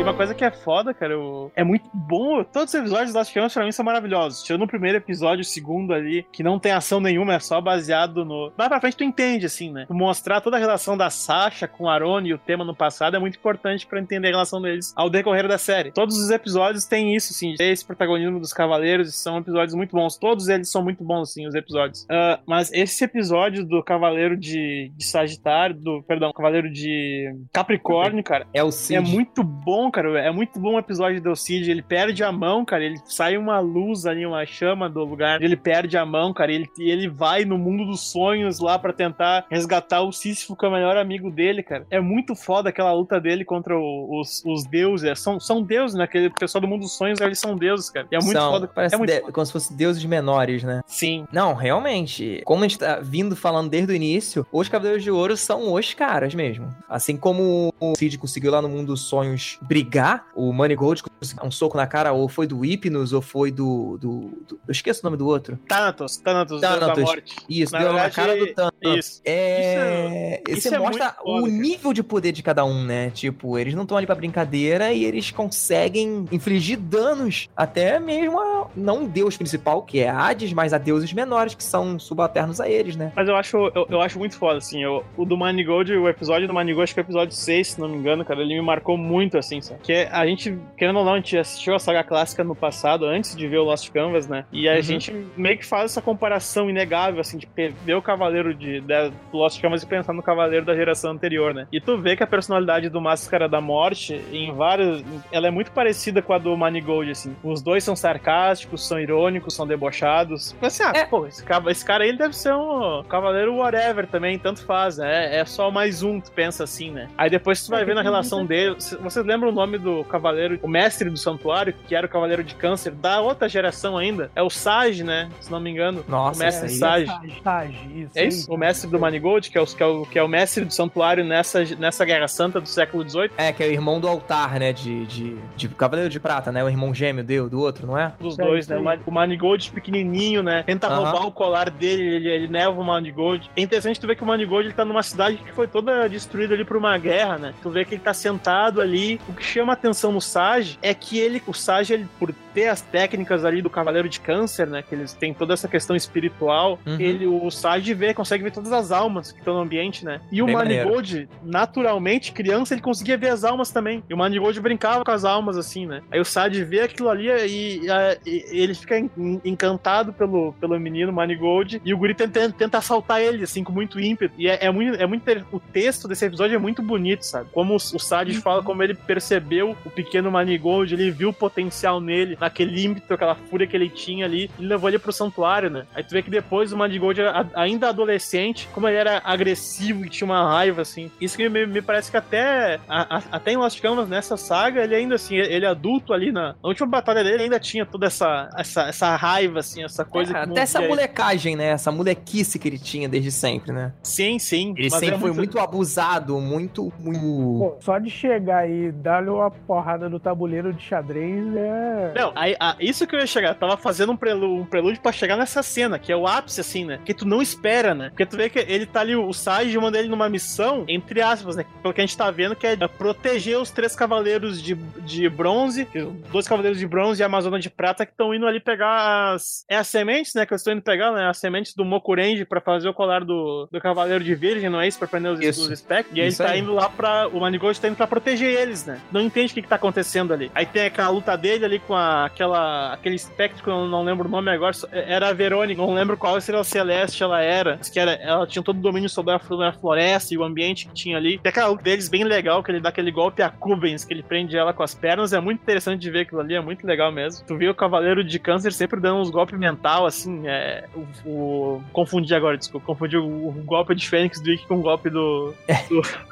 E uma coisa que é foda, cara, o- é muito bom. Todos os episódios das Canvas pra mim são maravilhosos. Tirando o primeiro episódio, o segundo ali, que não tem ação nenhuma, é só baseado no. Mais pra frente tu entende, assim, né? Mostrar toda a relação da Sasha com o Arone e o tema no passado é muito importante pra entender a relação deles ao decorrer da série. Todos os episódios têm isso, assim, esse protagonismo dos cavaleiros, e são episódios muito bons. Todos eles são muito bons, assim, os episódios. Ah, mas esse episódio do Cavaleiro de, de Sagitário, do. Perdão, Cavaleiro de Capricórnio, cara. É o Cid. É muito bom, cara. É muito bom o episódio do Cid. Ele perde a mão, cara. Ele sai uma luz ali, uma chama do lugar. Ele perde a mão, cara. Ele, ele vai no mundo dos sonhos lá pra tentar resgatar o Sísifo, que é o melhor amigo dele, cara. É muito foda aquela luta dele contra o- os, os deuses. É, São, são deuses, né? Aquele pessoal do mundo dos sonhos, eles são deuses, cara. E é muito São, foda. Parece é muito de- foda. como se fossem deuses menores, né? Sim. Não, realmente. Como a gente tá vindo falando desde o início, os Cavaleiros de Ouro são os caras mesmo. Assim como o Cid conseguiu lá no mundo dos sonhos brigar, o Moneygold conseguiu um soco na cara, ou foi do Hypnos, ou foi do, do, do- Eu esqueço o nome do outro. Thanatos, Thanatos, Deus da Thanatos. morte. Isso, Na deu verdade, na cara do Thanos. Isso. É. Isso Isso, é- isso é mostra muito foda, o cara. nível de poder de cada um, né? Tipo, eles não estão ali pra brincadeira e eles conseguem infligir danos até mesmo a não o deus principal, que é Hades, mas a deuses menores que são subalternos a eles, né? Mas eu acho, eu, eu acho muito foda, assim. Eu, o do Manigold, o episódio do Manigold, acho que é o episódio 6, se não me engano, cara. Ele me marcou muito, assim, Que a gente, querendo ou não, a gente assistiu a saga clássica no passado, antes de ver o Lost Canvas, né? E a Uhum. gente meio que faz essa comparação inegável, assim, de ver o Cavaleiro de, de- do Lost Canvas e pensar no Cavaleiro da geração anterior, né? E tu vê que a personalidade do Máscara da Morte, em vários. Ela é muito parecida com a do Manigold, assim. Os dois são sarcásticos, são irônicos, são debochados. Mas assim, ah, É. pô, esse cara, esse cara aí deve ser um cavaleiro whatever também, tanto faz, né? É só mais um, tu pensa assim, né? Aí depois tu vai É, ver na relação dele. Vocês lembram o nome do cavaleiro, o mestre do santuário, que era o cavaleiro de câncer da outra geração ainda? É o Sage, né? Se não me engano. Nossa, o mestre aí Sage. Sage, isso. É isso? O mestre do Manigold, que é, o, que, é o, que é o mestre do santuário nessa, nessa Guerra Santa do século XVIII. É, que é o irmão do altar, né? De, de, de Cavaleiro de Prata, né? O irmão gêmeo deu, do outro, não é? Dos É dois, né? O Ma- O Manigold pequenininho, né? Tenta Aham. roubar o colar dele, ele, ele neva o Manigold. É interessante tu ver que o Manigold ele tá numa cidade que foi toda destruída ali por uma guerra, né? Tu vê que ele tá sentado ali. O que chama a atenção no Sage é que ele, o Sage, ele, por ter as técnicas ali do Cavaleiro de Câncer, né? Que eles têm toda essa questão espiritual. Uhum. Ele, o Sage vê, consegue ver todas as almas que estão no ambiente, né? E o Bem maneiro. Manigold, naturalmente, criança, ele conseguia ver as almas também. E o Manigold brincava com as almas, assim, né? Aí o Sage vê aquilo ali e, e, ele fica en- encantado pelo, pelo menino Manigold e o guri tenta, tenta assaltar ele, assim, com muito ímpeto. E é, é muito, é muito. O texto desse episódio é muito bonito, sabe? Como o, o Sadi fala, como ele percebeu o pequeno Manigold, ele viu o potencial nele, naquele ímpeto, aquela fúria que ele tinha ali, e levou ele pro santuário, né? Aí tu vê que depois o Manigold, ainda adolescente, como ele era agressivo e tinha uma raiva, assim. Isso que me, me parece que até, a- a- até em Lost Canvas, nessa saga, ele ainda assim, ele adulto ali na, na última batalha dele, ainda tinha toda essa, essa, essa raiva, assim, essa coisa É, que até essa molecagem, né? Essa molequice que ele tinha desde sempre, né? Sim, sim. Ele sempre é foi muito abusado, muito. muito... Pô, só de chegar e dar-lhe uma porrada no tabuleiro de xadrez é. Não, aí, a- isso que eu ia chegar, tava fazendo um prelúdio, um prelúdio pra chegar nessa cena, que é o ápice, assim, né? Que tu não espera, né? Porque tu vê que ele tá ali, o Sage manda ele numa missão, entre aspas, né? Pelo que a gente tá vendo, que é proteger os três cavaleiros de, de bronze, dois cavaleiros de bronze e a Amazona de prata que estão indo ali pegar as. É as sementes, né? Que eles estão indo pegar, né? As sementes do Mokurenji pra fazer o colar do, do cavaleiro de virgem, não é isso? Pra prender os, Isso. os espectros. E aí ele tá aí. indo lá pra. O Manigold tá indo pra proteger eles, né? Não entende o que, que tá acontecendo ali. Aí tem aquela luta dele ali com a, aquela, aquele espectro que eu não lembro o nome agora. só- Era a Verônica, não lembro qual estrela celeste ela era. Que era ela tinha todo o domínio sobre a, floresta e o ambiente que tinha ali. Tem aquela luta deles bem legal, que ele dá aquele golpe a Cubens, que ele prende ela com as pernas. É muito interessante de ver aquilo ali, é muito legal mesmo. Tu vê o Cavaleiro de Câncer sempre dando uns golpes mental, assim. É, o, o- Confundi agora, desculpa. Confundi o, o golpe de Fênix do Ikki com o golpe do,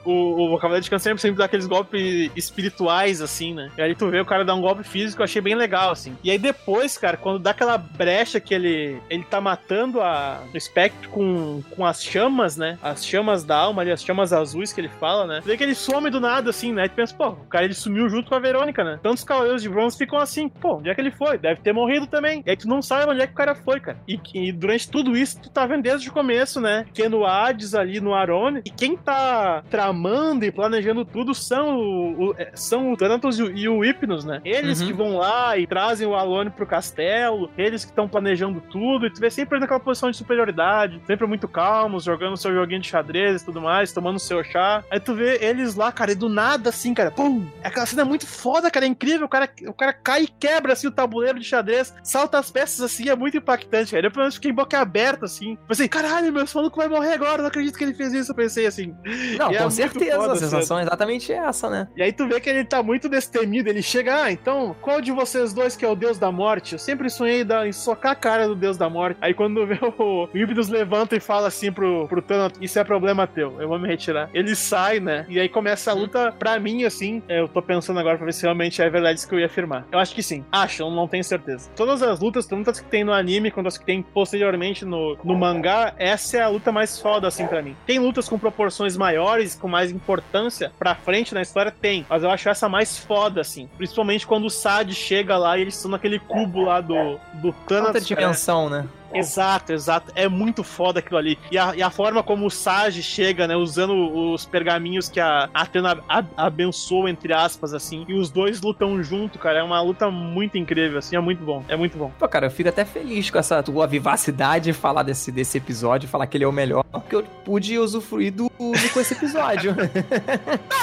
o, o Cavaleiro de Câncer sempre, sempre dá aqueles golpes espirituais, assim, né? E aí tu vê o cara dar um golpe físico, eu achei bem legal, assim. E aí depois, cara, quando dá aquela brecha que ele, ele tá matando a, o espectro com, com as chamas, né? As chamas da alma ali, as chamas azuis que ele fala, né? Tu vê que ele some do nada, assim, né? E tu pensa, pô, o cara ele sumiu junto com a Verônica, né? Tantos Cavaleiros de Bronze ficam assim, pô, onde é que ele foi? Deve ter morrido também. E aí tu não sabe onde é que o cara foi, cara. E, e durante tudo isso, tu tá vendo desde o começo, né? Que no Hades ali no Arone, e quem tá tramando e planejando tudo são o, o- é, são o Thanatos e o, o Hypnos, né? Eles Uhum. que vão lá e trazem o Alone pro castelo, eles que estão planejando tudo, e tu vê sempre naquela posição de superioridade, sempre muito calmos, jogando seu joguinho de xadrez e tudo mais, tomando seu chá. Aí tu vê eles lá, cara, e do nada assim, cara, pum! Aquela cena é muito foda, cara, é incrível, o cara, o cara cai e quebra assim o tabuleiro de xadrez, salta as peças assim, é muito impactante, cara. Eu pelo menos fiquei boca aberta assim. Pensei, caralho, meu maluco vai morrer agora, não acredito que ele fez isso. Eu pensei assim. Não, E é com muito certeza, a essa- sensação é exatamente essa, né? E aí tu vê que ele tá muito destemido, ele chega, ah, então, qual de vocês dois que é o deus da morte? Eu sempre sonhei em socar a cara do deus da morte. Aí quando vê o, o Hypnos levanta e fala assim pro, pro Thanos, isso é problema teu, eu vou me retirar. Ele sai, né? E aí começa a luta, pra mim, assim, eu tô pensando agora pra ver se realmente é verdade isso que eu ia afirmar. Eu acho que sim. Acho, eu não tenho certeza. Todas as lutas, tanto as que tem no anime quanto as que tem posteriormente no, no mangá, essa é a luta mais foda, assim, pra mim. Tem lutas com proporções maiores, com mais importância pra frente na história? Tem. Mas eu acho essa mais foda, assim. Principalmente quando o Sad chega lá e eles estão naquele cubo lá do, do Thanos. Outra dimensão, né? Exato, exato. É muito foda aquilo ali. E a, e a forma como o Sage chega, né? Usando os pergaminhos que a Athena a- abençoa, entre aspas, assim. E os dois lutam junto, cara. É uma luta muito incrível, assim. É muito bom. É muito bom. Pô, cara, eu fico até feliz com essa tua vivacidade de falar desse, desse episódio, falar que ele é o melhor, porque eu pude usufruir do, do- com esse episódio.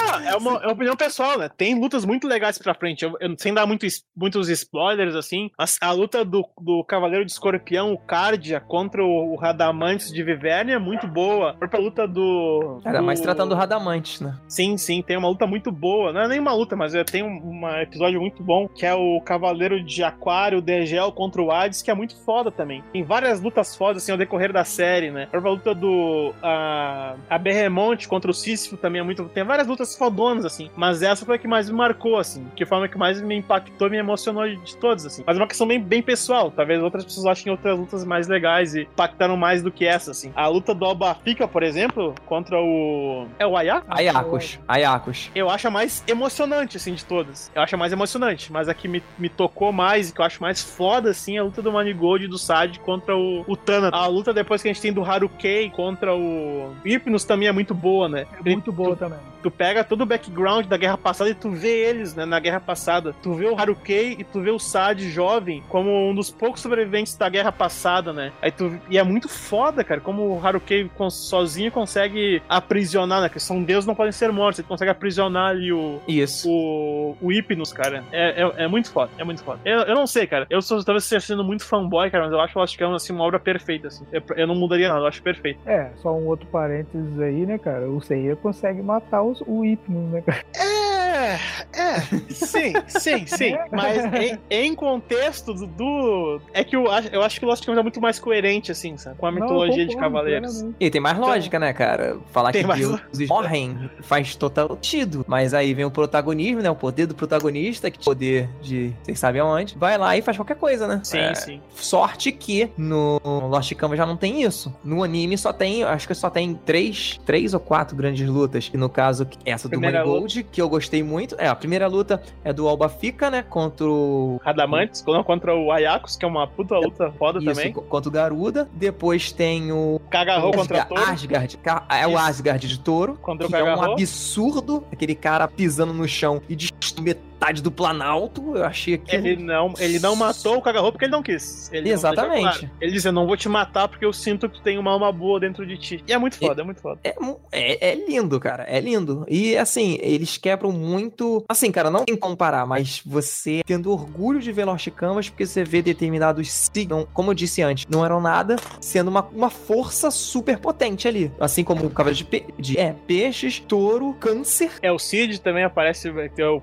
Ah, é uma, é uma opinião pessoal, né? Tem lutas muito legais pra frente. Eu, eu- sem dar muito, muitos spoilers, assim. mas a luta do, do Cavaleiro de Escorpião, o Cardia, contra o, o Radamantes de Viverne é muito boa. A própria luta do. Cara, do... mas tratando do Radamantes, né? Sim, sim, tem uma luta muito boa. Não é nem uma luta, mas é- tem um, um episódio muito bom, que é o Cavaleiro de Aquário, Degel contra o Hades, que é muito foda também. Tem várias lutas fodas, assim, ao decorrer da série, né? A própria luta do... A, a Berremonte contra o Sísifo também é muito... Tem várias lutas fodonas, assim. Mas essa foi a que mais me marcou, assim. Que foi a que mais me impactou e me emocionou de, de todas, assim. Mas é uma questão bem, bem pessoal. Talvez outras pessoas achem outras lutas mais legais e impactaram mais do que essa, assim. A luta do Albafica, por exemplo, contra o... É o Ayako? Ayakos, Ayakos. eu acho a mais emocionante, assim, de todas. Eu acho a mais emocionante, mas a que me, me tocou mais e que eu acho mais foda, assim, é a luta do Manigold e do Sad contra o, o Tana. A luta depois que a gente tem do Harukei contra o Hypnos também é muito boa, né? É muito boa também. Tu pega todo o background da guerra passada e tu vê eles, né, na guerra passada. Tu vê o Harukei e tu vê o Sad jovem como um dos poucos sobreviventes da guerra passada, né? Aí tu, e é muito foda, cara, como o Harukei sozinho consegue aprisionar, né? Que são deuses não podem ser mortos, ele consegue aprisionar ali o. Isso. O, o Hypnos, cara. É, é, é, muito foda, é muito foda. Eu, eu não sei, cara. Eu sou talvez sendo muito fanboy, cara, mas eu acho Lost Canvas assim, uma obra perfeita, assim. Eu, eu, não mudaria nada, eu acho perfeito. É, só um outro parênteses aí, né, cara? O Seiya consegue matar os, o Hypnos, né, cara? É, é, sim, sim, sim. Mas em, em contexto do, do, É que eu, eu acho que o Lost Canvas é muito mais coerente, assim, sabe? Com a mitologia não, de Cavaleiros. E tem mais lógica, né, cara? Falar tem que deuses morrem faz total sentido. Mas aí vem o protagonismo, né? O poder do protagonista, que poder de vocês sabem aonde. Vai lá e faz qualquer coisa, né? Sim, é, sim. Sorte que no Lost Canvas já não tem isso. No anime só tem, acho que só tem três, três ou quatro grandes lutas. Que no caso, essa do Gold, que eu gostei muito. É, a primeira luta é do Alba Fica, né? Contra o. Radamantes, contra o Ayakos, que é uma puta luta foda isso, também. Contra o Garuda. Depois tem o. Kagarro contra o. Asgard. É o Asgard de Touro. Contra que o é um absurdo. Aquele cara pisando no chão e destruindo metade do Planalto. Eu achei que. Ele não, ele não matou o Cagarro porque ele não quis. Ele Exatamente. Não ele disse: Eu não vou te matar porque eu sinto que tem uma alma boa dentro de ti. E é muito foda, é, é muito foda. É, é, é, lindo, cara. É lindo. E assim, eles quebram muito. Assim, cara, não tem comparar, mas você tendo orgulho de ver Lost Canvas porque você vê determinados signos, como eu disse antes, não eram nada, sendo uma, uma força super potente ali. Assim como o Cavaleiro de, pe de é, Peixes, Touro, Câncer. É, o Cid também aparece, tem o, o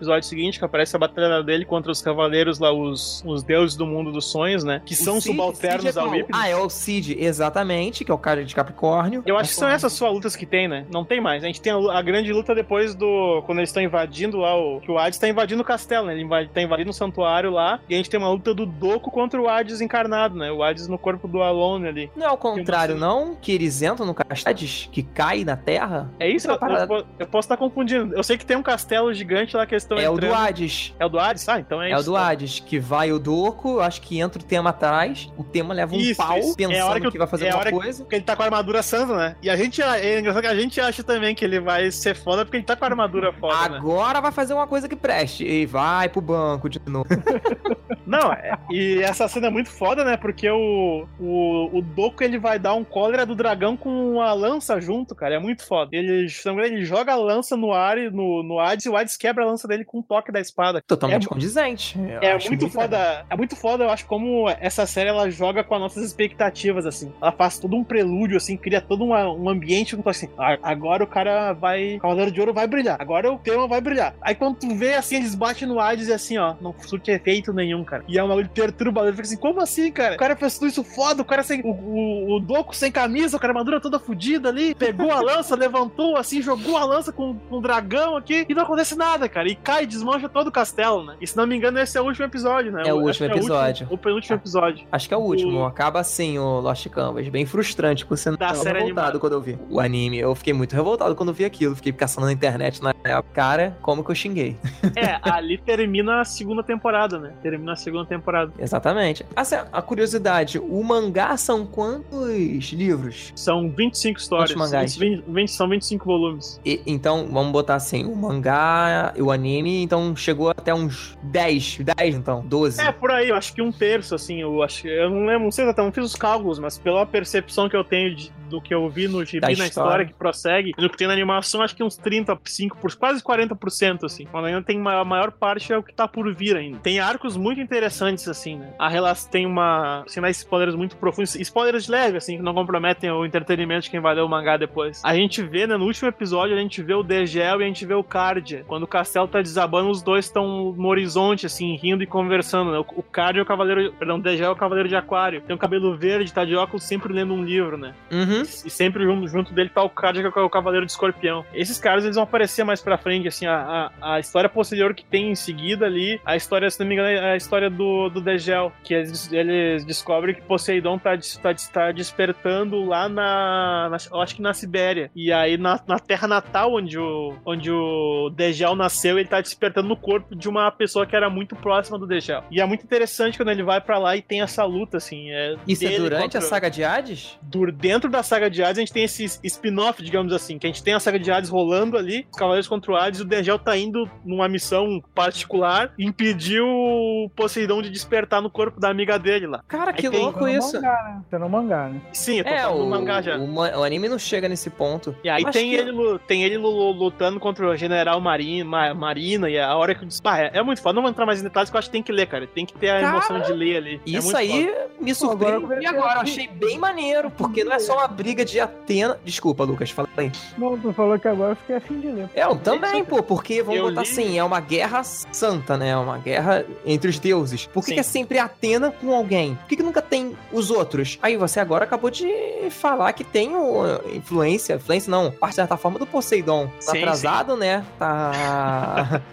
episódio seguinte, que aparece a batalha dele contra os cavaleiros lá, os, os deuses do mundo dos sonhos, né? Que o são Cid, subalternos Cid é ao Hypnos. Ah, é o Cid, exatamente, que é o cara de Capricórnio. Eu acho que são essas só lutas que tem, né? Não tem mais. A gente tem a, a grande luta depois do. Quando eles estão invadindo lá, o, que o Hades tá invadindo o castelo, né? Ele invade, tá invadindo o santuário lá. E a gente tem uma luta do Doku contra o Hades encarnado, né? O Hades no corpo do Alone ali. Não é ao contrário, não? Que eles entram no castelo que cai na terra? É isso? Eu, eu, eu posso estar confundindo. Eu sei que tem um castelo gigante lá que estão É entrando. o do Hades. É o do Hades? Ah, então é, é isso. É o do tá. Hades, que vai o Doku, acho que entra o tema atrás, o tema leva um isso, pau, isso. pensando é a hora que, que vai fazer é alguma coisa. Que ele tá com a armadura santa, né? E a gente, é engraçado que a gente acha também que ele vai ser foda porque ele tá com a armadura foda, né? Agora né? vai fazer uma coisa que preste. E vai pro banco de novo. Não, é, e essa cena é muito foda, né? Porque o, o, o Doku ele vai dar um cólera do dragão com a lança junto, cara. É muito foda. Ele, ele joga a lança no ar e no, no Hades e o Hades quebra a lança dele com um toque da espada. Totalmente é, condizente. É muito, muito foda. Legal. É muito foda, eu acho, como essa série ela joga com as nossas expectativas, assim. Ela faz todo um prelúdio, assim, cria todo uma, um ambiente que assim, ah, agora o cara vai. O Cavaleiro de Ouro vai brilhar. Agora o tema vai brilhar. Aí quando tu vê assim, eles batem no Hades e assim, ó, não surte efeito nenhum, cara. E é um bagulho perturbador. Fica assim, como assim, cara? O cara fez tudo isso foda, o cara sem. O, o, o Doco sem camisa, o cara armadura toda fodida ali, pegou a lança, levantou assim, jogou a lança com, com o dragão aqui e não acontece nada, cara. E cai, desmancha todo o castelo, né? E se não me engano, esse é o último episódio, né? É o último episódio. É o, último, o penúltimo episódio. Acho que é o último. O... Acaba assim o Lost Canvas. Bem frustrante, porque você não revoltado animada. quando eu vi o anime. Eu fiquei muito revoltado quando eu vi aquilo. Fiquei caçando na internet na cara, como que eu xinguei. É, ali termina a segunda temporada, né? Termina a segunda temporada. Exatamente. Assim, a curiosidade, o mangá são quantos livros? São 25 histórias. Quantos mangás? 20, 20, são 25 volumes. E, então, vamos botar assim, o mangá, o anime, então chegou até uns 10, 10 então, 12. É, por aí, eu acho que um terço, assim, eu acho eu não lembro, não sei exatamente, não fiz os cálculos, mas pela percepção que eu tenho de, do que eu vi no gibi, na história. história que prossegue, no que tem na animação, acho que uns 35%, por, quase 40%, assim. Mas ainda tem a maior parte é o que tá por vir ainda. Tem arcos muito interessantes, assim, né? A relação tem uma, assim, mais spoilers muito profundos, spoilers leves, assim, que não comprometem o entretenimento de quem vai ler o mangá depois. A gente vê, né, no último episódio, a gente vê o Degel e a gente vê o Cardia. Quando o castelo tá desabando, os dois estão no horizonte, assim, rindo e conversando, né? O, o Cardia é o cavaleiro, perdão, o Degel é o cavaleiro de aquário. Tem um cabelo verde, tá de óculos, sempre lendo um livro, né? Uhum. E sempre junto, junto dele tá o Cardia, que é o cavaleiro de escorpião. Esses caras, eles vão aparecer mais pra frente, assim, a, a, a história posterior que tem em seguida ali, a história, se não me engano, é a história do, do Degel, que eles, eles descobrem que Poseidon tá, tá, tá despertando lá na, na, eu acho que na Sibéria. E aí na, na terra natal onde o, onde o Degel nasceu, ele tá despertando no corpo de uma pessoa que era muito próxima do Degel. E é muito interessante quando ele vai para lá e tem essa luta, assim. É Isso é durante contra... a saga de Hades? Dentro da, saga de Hades, a gente tem esse spin-off, digamos assim, que a gente tem a saga de Hades rolando ali, os Cavaleiros contra o Hades, e o Degel tá indo numa missão particular, impedir o Poseidon de despertar no corpo da amiga dele lá. Cara, que tem- louco Tá isso. Mangá, né? Tá no mangá, né? Sim, eu tô É, falando o, mangá já. o, ma- o anime não chega nesse ponto. E aí tem que- ele, tem ele lu- lutando contra o General Marina, Ma- Marina e a hora que pá, é, é muito foda. Não vou entrar mais em detalhes, porque eu acho que tem que ler, cara. Tem que ter a Cara, emoção de ler ali. É Isso muito aí foda. Me agora e agora. Eu vi- achei bem maneiro, porque não é só uma briga de Atena. Desculpa, Lucas, fala aí. Não, tu falou que agora eu fiquei afim de ler. É, eu também, pô, porque vamos Eu botar li- assim, é uma guerra santa, né? É uma guerra entre os deuses. Por que, Sim. que é sempre Atena com alguém? Por que, que nunca tem os outros? Aí você agora acabou de falar que tem o, influência, influência não, parte de certa forma do Poseidon. Tá Sim, atrasado, né? Tá.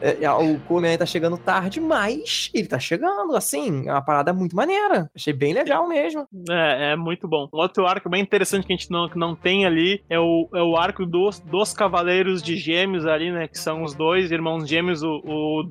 É, o Kume tá chegando tarde, mas ele tá chegando, assim, é uma parada muito maneira. Achei bem legal mesmo. É, é muito bom. Um outro arco bem interessante que a gente não, que não tem ali é o, é o arco dos, dos Cavaleiros de Gêmeos ali, né? Que são os dois irmãos gêmeos, o, o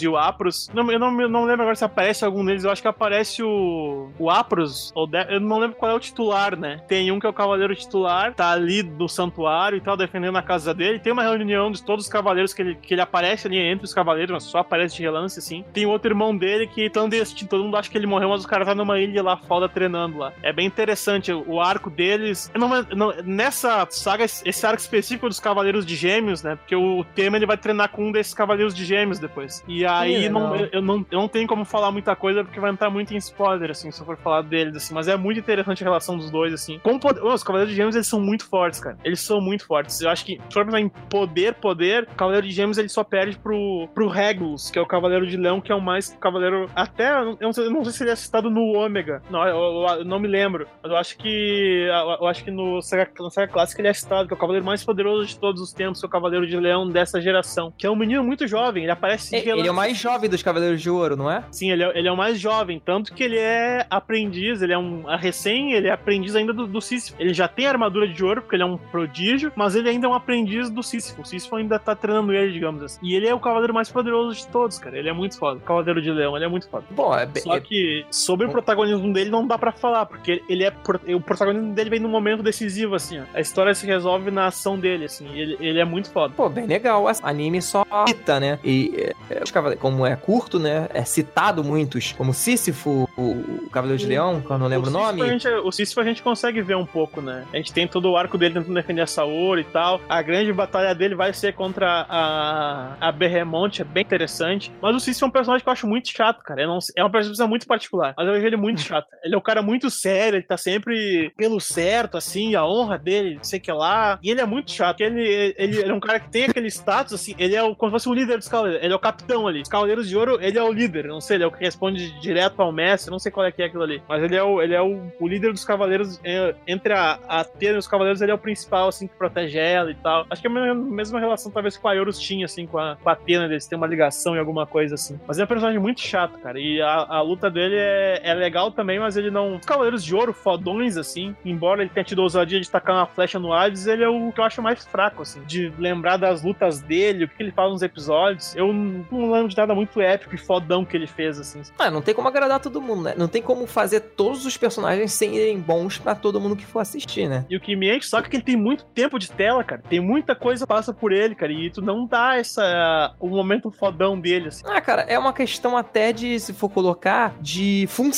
e o Apros. Não, eu não, eu não lembro agora se aparece algum deles. Eu acho que aparece o, o Apros. Ou De- eu não lembro qual é o titular, né? Tem um que é o Cavaleiro titular, tá ali do santuário e tal, defendendo a casa dele. Tem uma reunião de todos os cavaleiros que ele, que ele aparece ali entre os cavaleiros, mas só aparece de relance, assim. Tem outro irmão dele que clandestino, todo mundo acha que ele morreu, mas o cara tá numa ilha lá fora treinando lá. É bem interessante o arco deles. Não, não- nessa saga, esse arco específico dos Cavaleiros de Gêmeos, né? Porque o tema ele vai treinar com um desses Cavaleiros de Gêmeos depois. E aí não, eu, eu não, eu não tenho como falar muita coisa porque vai entrar muito em spoiler, assim, se eu for falar deles, assim. Mas é muito interessante a relação dos dois, assim. Com poder, os Cavaleiros de Gêmeos, eles são muito fortes, cara. Eles são muito fortes. Eu acho que, se for pensar em poder, poder, o Cavaleiro de Gêmeos ele só perde pro, pro Regulus, que é o Cavaleiro de Leão, que é o mais cavaleiro. Até, eu não sei, eu não sei se ele é citado no Ômega. Não, eu, eu- não me lembro. Mas eu acho que. Eu, acho que no Saga, na Saga Clássica ele é citado, que é o Cavaleiro mais poderoso de todos os tempos, é o Cavaleiro de Leão dessa geração. Que é um menino muito jovem, ele aparece Ele é relance. o mais jovem dos Cavaleiros de Ouro, não é? Sim, ele é, ele é o mais jovem, tanto que ele é aprendiz, ele é um a recém, ele é aprendiz ainda do, do Sísifo. Ele já tem armadura de ouro, porque ele é um prodígio, mas ele ainda é um aprendiz do Sísifo. O Sísifo ainda tá treinando ele, digamos assim. E ele é o cavaleiro mais poderoso de todos, cara. Ele é muito foda. O Cavaleiro de Leão, ele é muito foda. Bom, é, bem- Só que sobre o protagonismo dele não dá pra falar, porque ele é o protagonismo dele vem num momento decisivo assim, ó. A história se resolve na ação dele assim. Ele, ele é muito foda. Pô, bem legal. Esse anime só cita, né? E é, como é curto, né? É citado muitos, como Sísifo, o, o Cavaleiro de Leão, que eu não lembro o, nome. gente- o Sísifo a gente consegue ver um pouco, né? A gente tem todo o arco dele tentando defender a Saori e tal. A grande batalha dele vai ser contra a, a Berremonte, é bem interessante. Mas o Sísifo é um personagem que eu acho muito chato, cara. Eu não- é uma personagem muito particular, mas ele muito chato. Ele é um cara muito sério, ele tá sempre pelo certo, assim, a honra dele, não sei o que lá. E ele é muito chato. Ele, ele, ele é um cara que tem aquele status, assim, ele é o, como se fosse o líder dos cavaleiros. Ele é o capitão ali. Os Cavaleiros de Ouro, ele é o líder. Não sei, ele é o que responde direto ao mestre, não sei qual é que é aquilo ali. Mas ele é o, ele é o, o líder dos cavaleiros. é, entre a, a Atena e os cavaleiros, ele é o principal, assim, que protege ela e tal. Acho que é a mesma- relação, talvez, com a Eurus tinha, assim, com a, com a Atena, eles têm uma ligação e alguma coisa assim. Mas é um personagem muito chato, cara. E a, a luta dele é, é legal também, mas ele não. Os Cavaleiros de Ouro, fodões, assim, embora ele tenha tido a ousadia de tacar uma flecha no Hades, ele é o que eu acho mais fraco, assim. De lembrar das lutas dele, o que ele fala nos episódios. Eu não lembro de nada muito épico e fodão que ele fez, assim. Ah, não tem como agradar todo mundo, né? Não tem como fazer todos os personagens serem bons pra todo mundo que for assistir, né? E o que me enche só que ele tem muito tempo de tela, cara. Tem muita coisa passa por ele, cara. E tu não dá essa. o momento fodão dele, assim. Ah, cara, é uma questão até de, se for colocar, de função,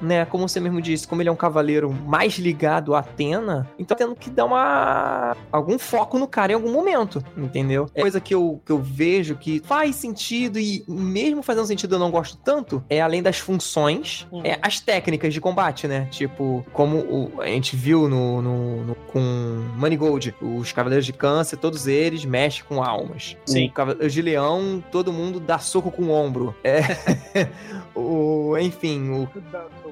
né? Como você mesmo disse, como ele é um cavaleiro mais ligado a Atena, então tendo que dar uma. algum foco no cara em algum momento, entendeu? É coisa que eu, que eu vejo que faz sentido e mesmo fazendo sentido eu não gosto tanto, é além das funções, Uhum. é as técnicas de combate, né? Tipo, como o- a gente viu no, no, no- com Manigold, os Cavaleiros de Câncer, todos eles mexem com almas. Sim. O Cavaleiro de Leão, todo mundo dá soco com o ombro. É. o, enfim, o da, do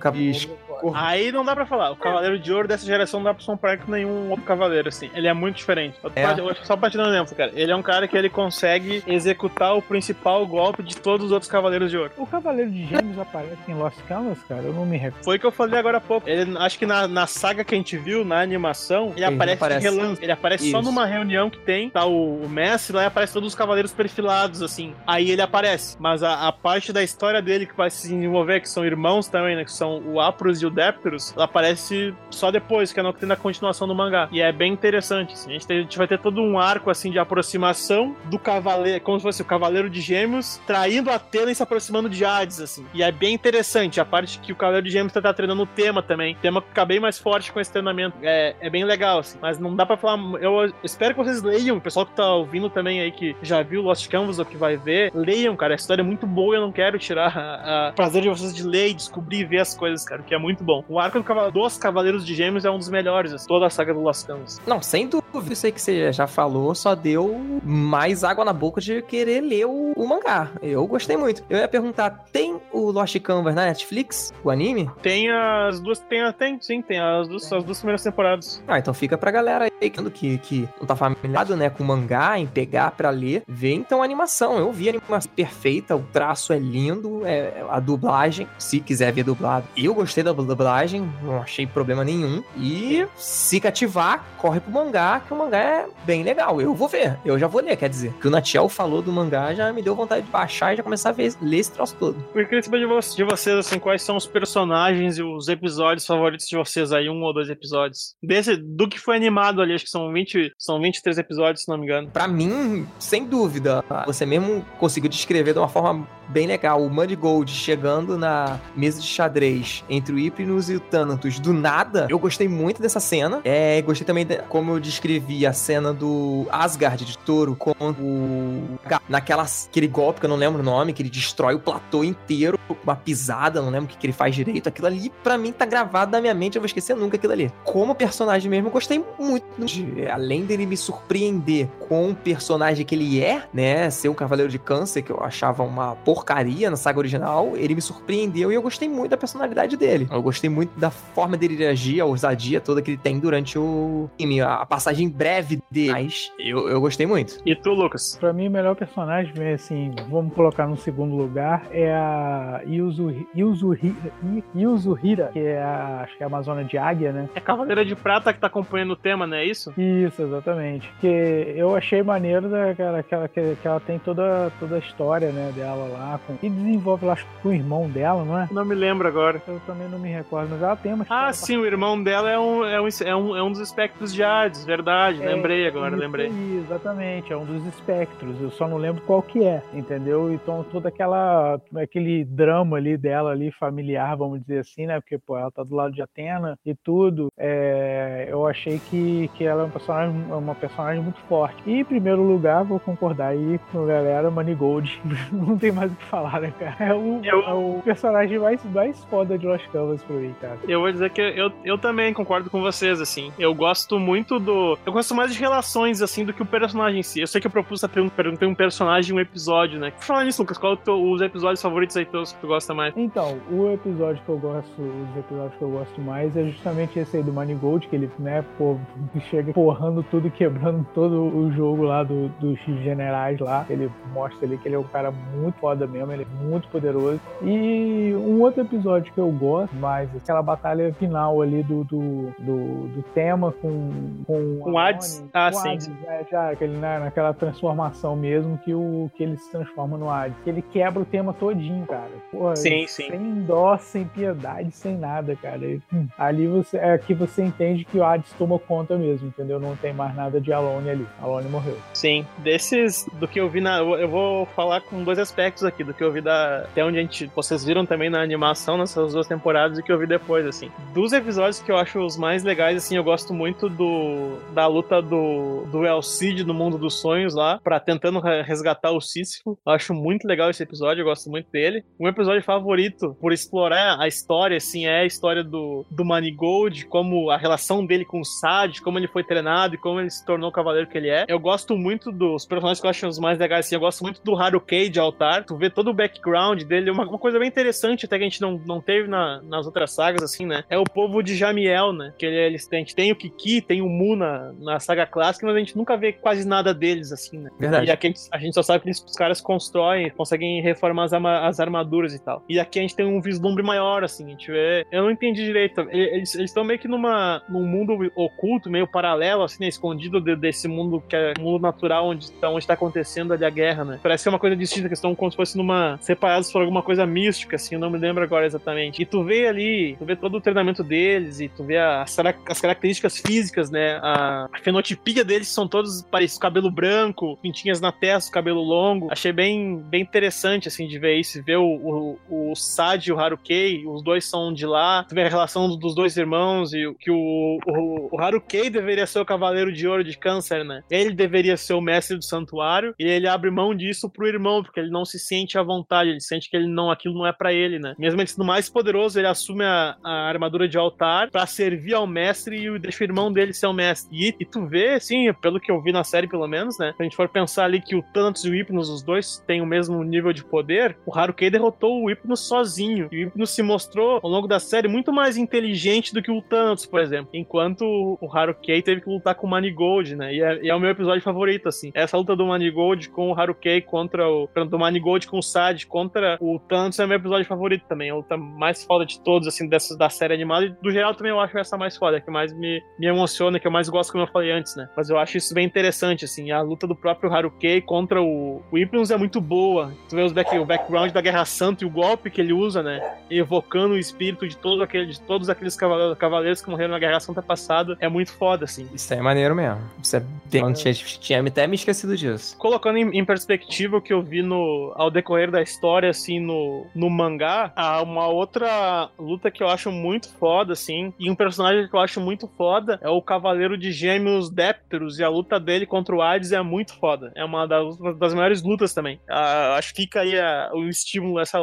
Aí não dá pra falar. O Cavaleiro de Ouro dessa geração não dá pra comparar com nenhum outro cavaleiro, assim. Ele é muito diferente. Eu, É. eu acho que só pra te dar um exemplo, cara. Ele é um cara que ele consegue executar o principal golpe de todos os outros Cavaleiros de Ouro. O Cavaleiro de Gêmeos aparece em Lost Canvas, cara? Eu não me recordo. Foi o que eu falei agora há pouco. Ele, acho que na, na saga que a gente viu, na animação, ele, Ele aparece, aparece. de relance. Ele aparece só Isso. numa reunião que tem, tá o, o mestre lá e aparece todos os cavaleiros perfilados, assim. Aí ele aparece. Mas a, a parte da história dele que vai se desenvolver, que são irmãos também, né? Que são o Apros e o Depterus, ela aparece só depois, que é no que tem na continuação do mangá. E é bem interessante, assim. A gente, tem, a gente vai ter todo um arco, assim, de aproximação do cavaleiro, como se fosse o cavaleiro de gêmeos, traindo Atena e se aproximando de Hades, assim. E é bem interessante a parte que o cavaleiro de gêmeos tá, tá treinando o tema também. O tema fica bem mais forte com esse treinamento. É, é bem legal, assim. Mas não dá pra falar... Eu espero que vocês leiam, o pessoal que tá ouvindo também aí, que já viu Lost Canvas ou que vai ver, leiam, cara. A história é muito boa eu não quero tirar o prazer de vocês de ler e descobrir e ver as coisas, cara, que é muito bom. O arco do dos Cavaleiros de Gêmeos é um dos melhores, assim, toda a saga do Lost Canvas. Não, sem dúvida. Isso aí que você já falou só deu mais água na boca de querer ler o, o mangá. Eu gostei muito. Eu ia perguntar, tem o Lost Canvas na Netflix, o anime? Tem as duas, tem, tem sim, tem as duas, as duas primeiras temporadas. Ah, então fica pra galera aí que, que não tá familiarizado, né, com mangá, em pegar pra ler, ver então a animação. Eu vi a animação perfeita, o traço é lindo, é, a dublagem, se quiser ver dublado. Eu gostei da dublagem, não achei problema nenhum. E se cativar, corre pro mangá, que o mangá é bem legal. Eu vou ver, eu já vou ler, quer dizer. Que o Natiel falou do mangá já me deu vontade de baixar e já começar a ver, ler esse troço todo. Eu queria saber de vocês, assim, quais são os personagens e os episódios favoritos de vocês aí, um ou dois episódios. Desse, do que foi animado ali, acho que são 20, são 23 episódios, se não me engano. Pra mim, sem dúvida, você mesmo conseguiu descrever de uma forma bem legal. O Money Gold chegando na mesa de xadrez entre o E o Thanatos do nada. Eu gostei muito dessa cena. É, gostei também, de, como eu descrevi, a cena do Asgard de touro com o. naquela aquele golpe que eu não lembro o nome, que ele destrói o platô inteiro uma pisada, não lembro o que, que ele faz direito. Aquilo ali, pra mim, tá gravado na minha mente, eu vou esquecer nunca aquilo ali. Como personagem mesmo, eu gostei muito. De, além dele me surpreender com o personagem que ele é, né? Ser um Cavaleiro de Câncer, que eu achava uma porcaria na saga original, ele me surpreendeu e eu gostei muito da personalidade dele. Eu gostei muito da forma dele reagir, a ousadia toda que ele tem durante o filme, a passagem breve dele. Mas eu, eu gostei muito. E tu, Lucas? Pra mim, o melhor personagem, assim, vamos colocar no segundo lugar, é a Yuzu, Yuzuhira, Yuzuhira, que é a, acho que é a Amazônia de Águia, né? É a Cavaleira de Prata que tá acompanhando o tema, não é isso? Isso, exatamente. Que eu achei maneiro da, que, ela, que, ela, que ela tem toda, toda a história, né, dela lá. Com, e desenvolve, acho, com o irmão dela, não é? Não me lembro agora. Eu também não me recordo, mas ela tem uma Ah, sim, o irmão dela é um, é um, é um, é um dos espectros de Hades, verdade. É, lembrei agora, lembrei. Aí, exatamente, é um dos espectros. Eu só não lembro qual que é, entendeu? Então, toda aquela aquele drama ali dela ali, familiar, vamos dizer assim, né? Porque, pô, ela tá do lado de Atena e tudo. É, eu achei que, que ela é uma personagem, uma personagem muito forte. E, em primeiro lugar, vou concordar aí com a galera, Manigold. não tem mais o que falar, né, cara? É o, eu... é o personagem mais, mais foda de Lost Canvas mim, cara. Eu vou dizer que eu, eu também concordo com vocês, assim. Eu gosto muito do. Eu gosto mais de relações, assim, do que o personagem em si. Eu sei que eu propus essa pergunta, perguntei um personagem um episódio, né? Falar nisso, Lucas, qual são os episódios favoritos aí teus que tu gosta mais? Então, o episódio que eu gosto, os episódios que eu gosto mais é justamente esse aí do Manigold, que ele, né, pô, chega porrando tudo, quebrando todo o jogo lá do, dos generais lá. Ele mostra ali que ele é um cara muito foda mesmo, ele é muito poderoso. E um outro episódio que eu gosto mais, aquela batalha final ali do, do, do, do tema com com, com Hades. Ah, com sim. Hades, né, já aquele, né, naquela transformação mesmo que o que ele se transforma no Hades. Ele quebra o tema todinho, cara. Porra, sim, sim. Sem dó, sem piedade, sem nada, cara. E, hum, ali você é que você entende que o Hades tomou conta mesmo, entendeu? Não tem mais nada de Alone ali. Alone morreu. Sim, desses do que eu vi na eu vou falar com dois aspectos aqui do que eu vi da até onde a gente vocês viram também na animação nessas duas temporadas e que eu vi depois assim. Dos episódios que eu acho os mais legais assim, eu gosto muito do da luta do do Elcid no mundo dos sonhos lá, para tentando resgatar o Sísifo. Eu acho muito legal esse episódio, eu gosto muito dele. Um episódio favorito por explorar a história assim é a história do do Manigold, como a relação dele com o Sad, como ele foi treinado e como ele se tornou o cavaleiro que ele é. Eu gosto muito dos personagens que eu acho os mais legais assim. Eu gosto muito do Harukai de Altar. Tu vê todo o background dele, uma, uma coisa bem interessante, até que a gente não, não teve na, nas outras sagas, assim, né? É o povo de Jamiel, né? Que ele, eles têm, a gente tem o Kiki, tem o Mu na, na saga clássica, mas a gente nunca vê quase nada deles, assim, né? Verdade. E aqui a gente, só sabe que eles, os caras constroem, conseguem reformar as, arma, as armaduras e tal. E aqui a gente tem um vislumbre maior, assim, a gente vê. Eu não entendi direito. Eles estão meio que numa, num mundo oculto, meio paralelo, assim, né, escondido de, desse mundo que é mundo natural onde, tá, onde tá acontecendo ali a guerra, né? Parece ser uma coisa distinta, que estão como se fosse numa. separados por alguma coisa mística, assim, eu não me lembro agora exatamente. E tu vê ali, tu vê todo o treinamento deles, e tu vê as, as características físicas, né? A, a fenotipia deles são todos parecidos, cabelo branco, pintinhas na testa, cabelo longo. Achei bem, bem interessante, assim, de ver isso, ver o, o, o Sad e o Harukei, os dois são de lá, tu vê a relação dos dois irmãos e que o, o, o Harukei deveria ser o cavaleiro de ouro de câncer, né? Ele deveria ser o mestre do santuário e ele abre mão disso pro irmão, porque ele não se sente à vontade, ele sente que ele não, aquilo não é para ele, né? Mesmo ele sendo mais poderoso, ele assume a, a armadura de altar para servir ao mestre e deixa o irmão dele ser o mestre. E, e tu vê, assim, pelo que eu vi na série, pelo menos, né? Se a gente for pensar ali que o Thanatos e o Hypnos, os dois, têm o mesmo nível de poder, o Harukei derrotou o Hypnos sozinho. E o Hypnos se mostrou, ao longo da série, muito mais inteligente do que o Thanatos, por exemplo. Enquanto o Harukei teve que lutar com o Manigold, né? E é, e é, o meu episódio favorito, assim. Essa luta do Manigold com o Harukei contra o... Do Manigold com o Sad contra o Thanatos é o meu episódio favorito também. É a luta mais foda de todos, assim, dessas da série animada. E do geral também eu acho essa mais foda, que mais me, me emociona, que eu mais gosto, como eu falei antes, né? Mas eu acho isso bem interessante, assim. A luta do próprio Harukei contra o, o Hypnos é muito boa. Tu vê os back, o background da Guerra Santa e o golpe que ele usa, né? Evocando o espírito de, todo aquele, de todos aqueles cavaleiros que morreram na Guerra Santa passada. É muito foda, assim. Isso é maneiro mesmo. Isso é bem... É. Tinha, tinha até me esquecido disso. Colocando em, em, perspectiva o que eu vi no, ao decorrer da história, assim, no, no mangá, há uma outra luta que eu acho muito foda, assim, e um personagem que eu acho muito foda é o Cavaleiro de Gêmeos Dépteros, e a luta dele contra o Hades é muito foda. É uma das, das maiores lutas também. Ah, acho que fica aí a, o estímulo essa,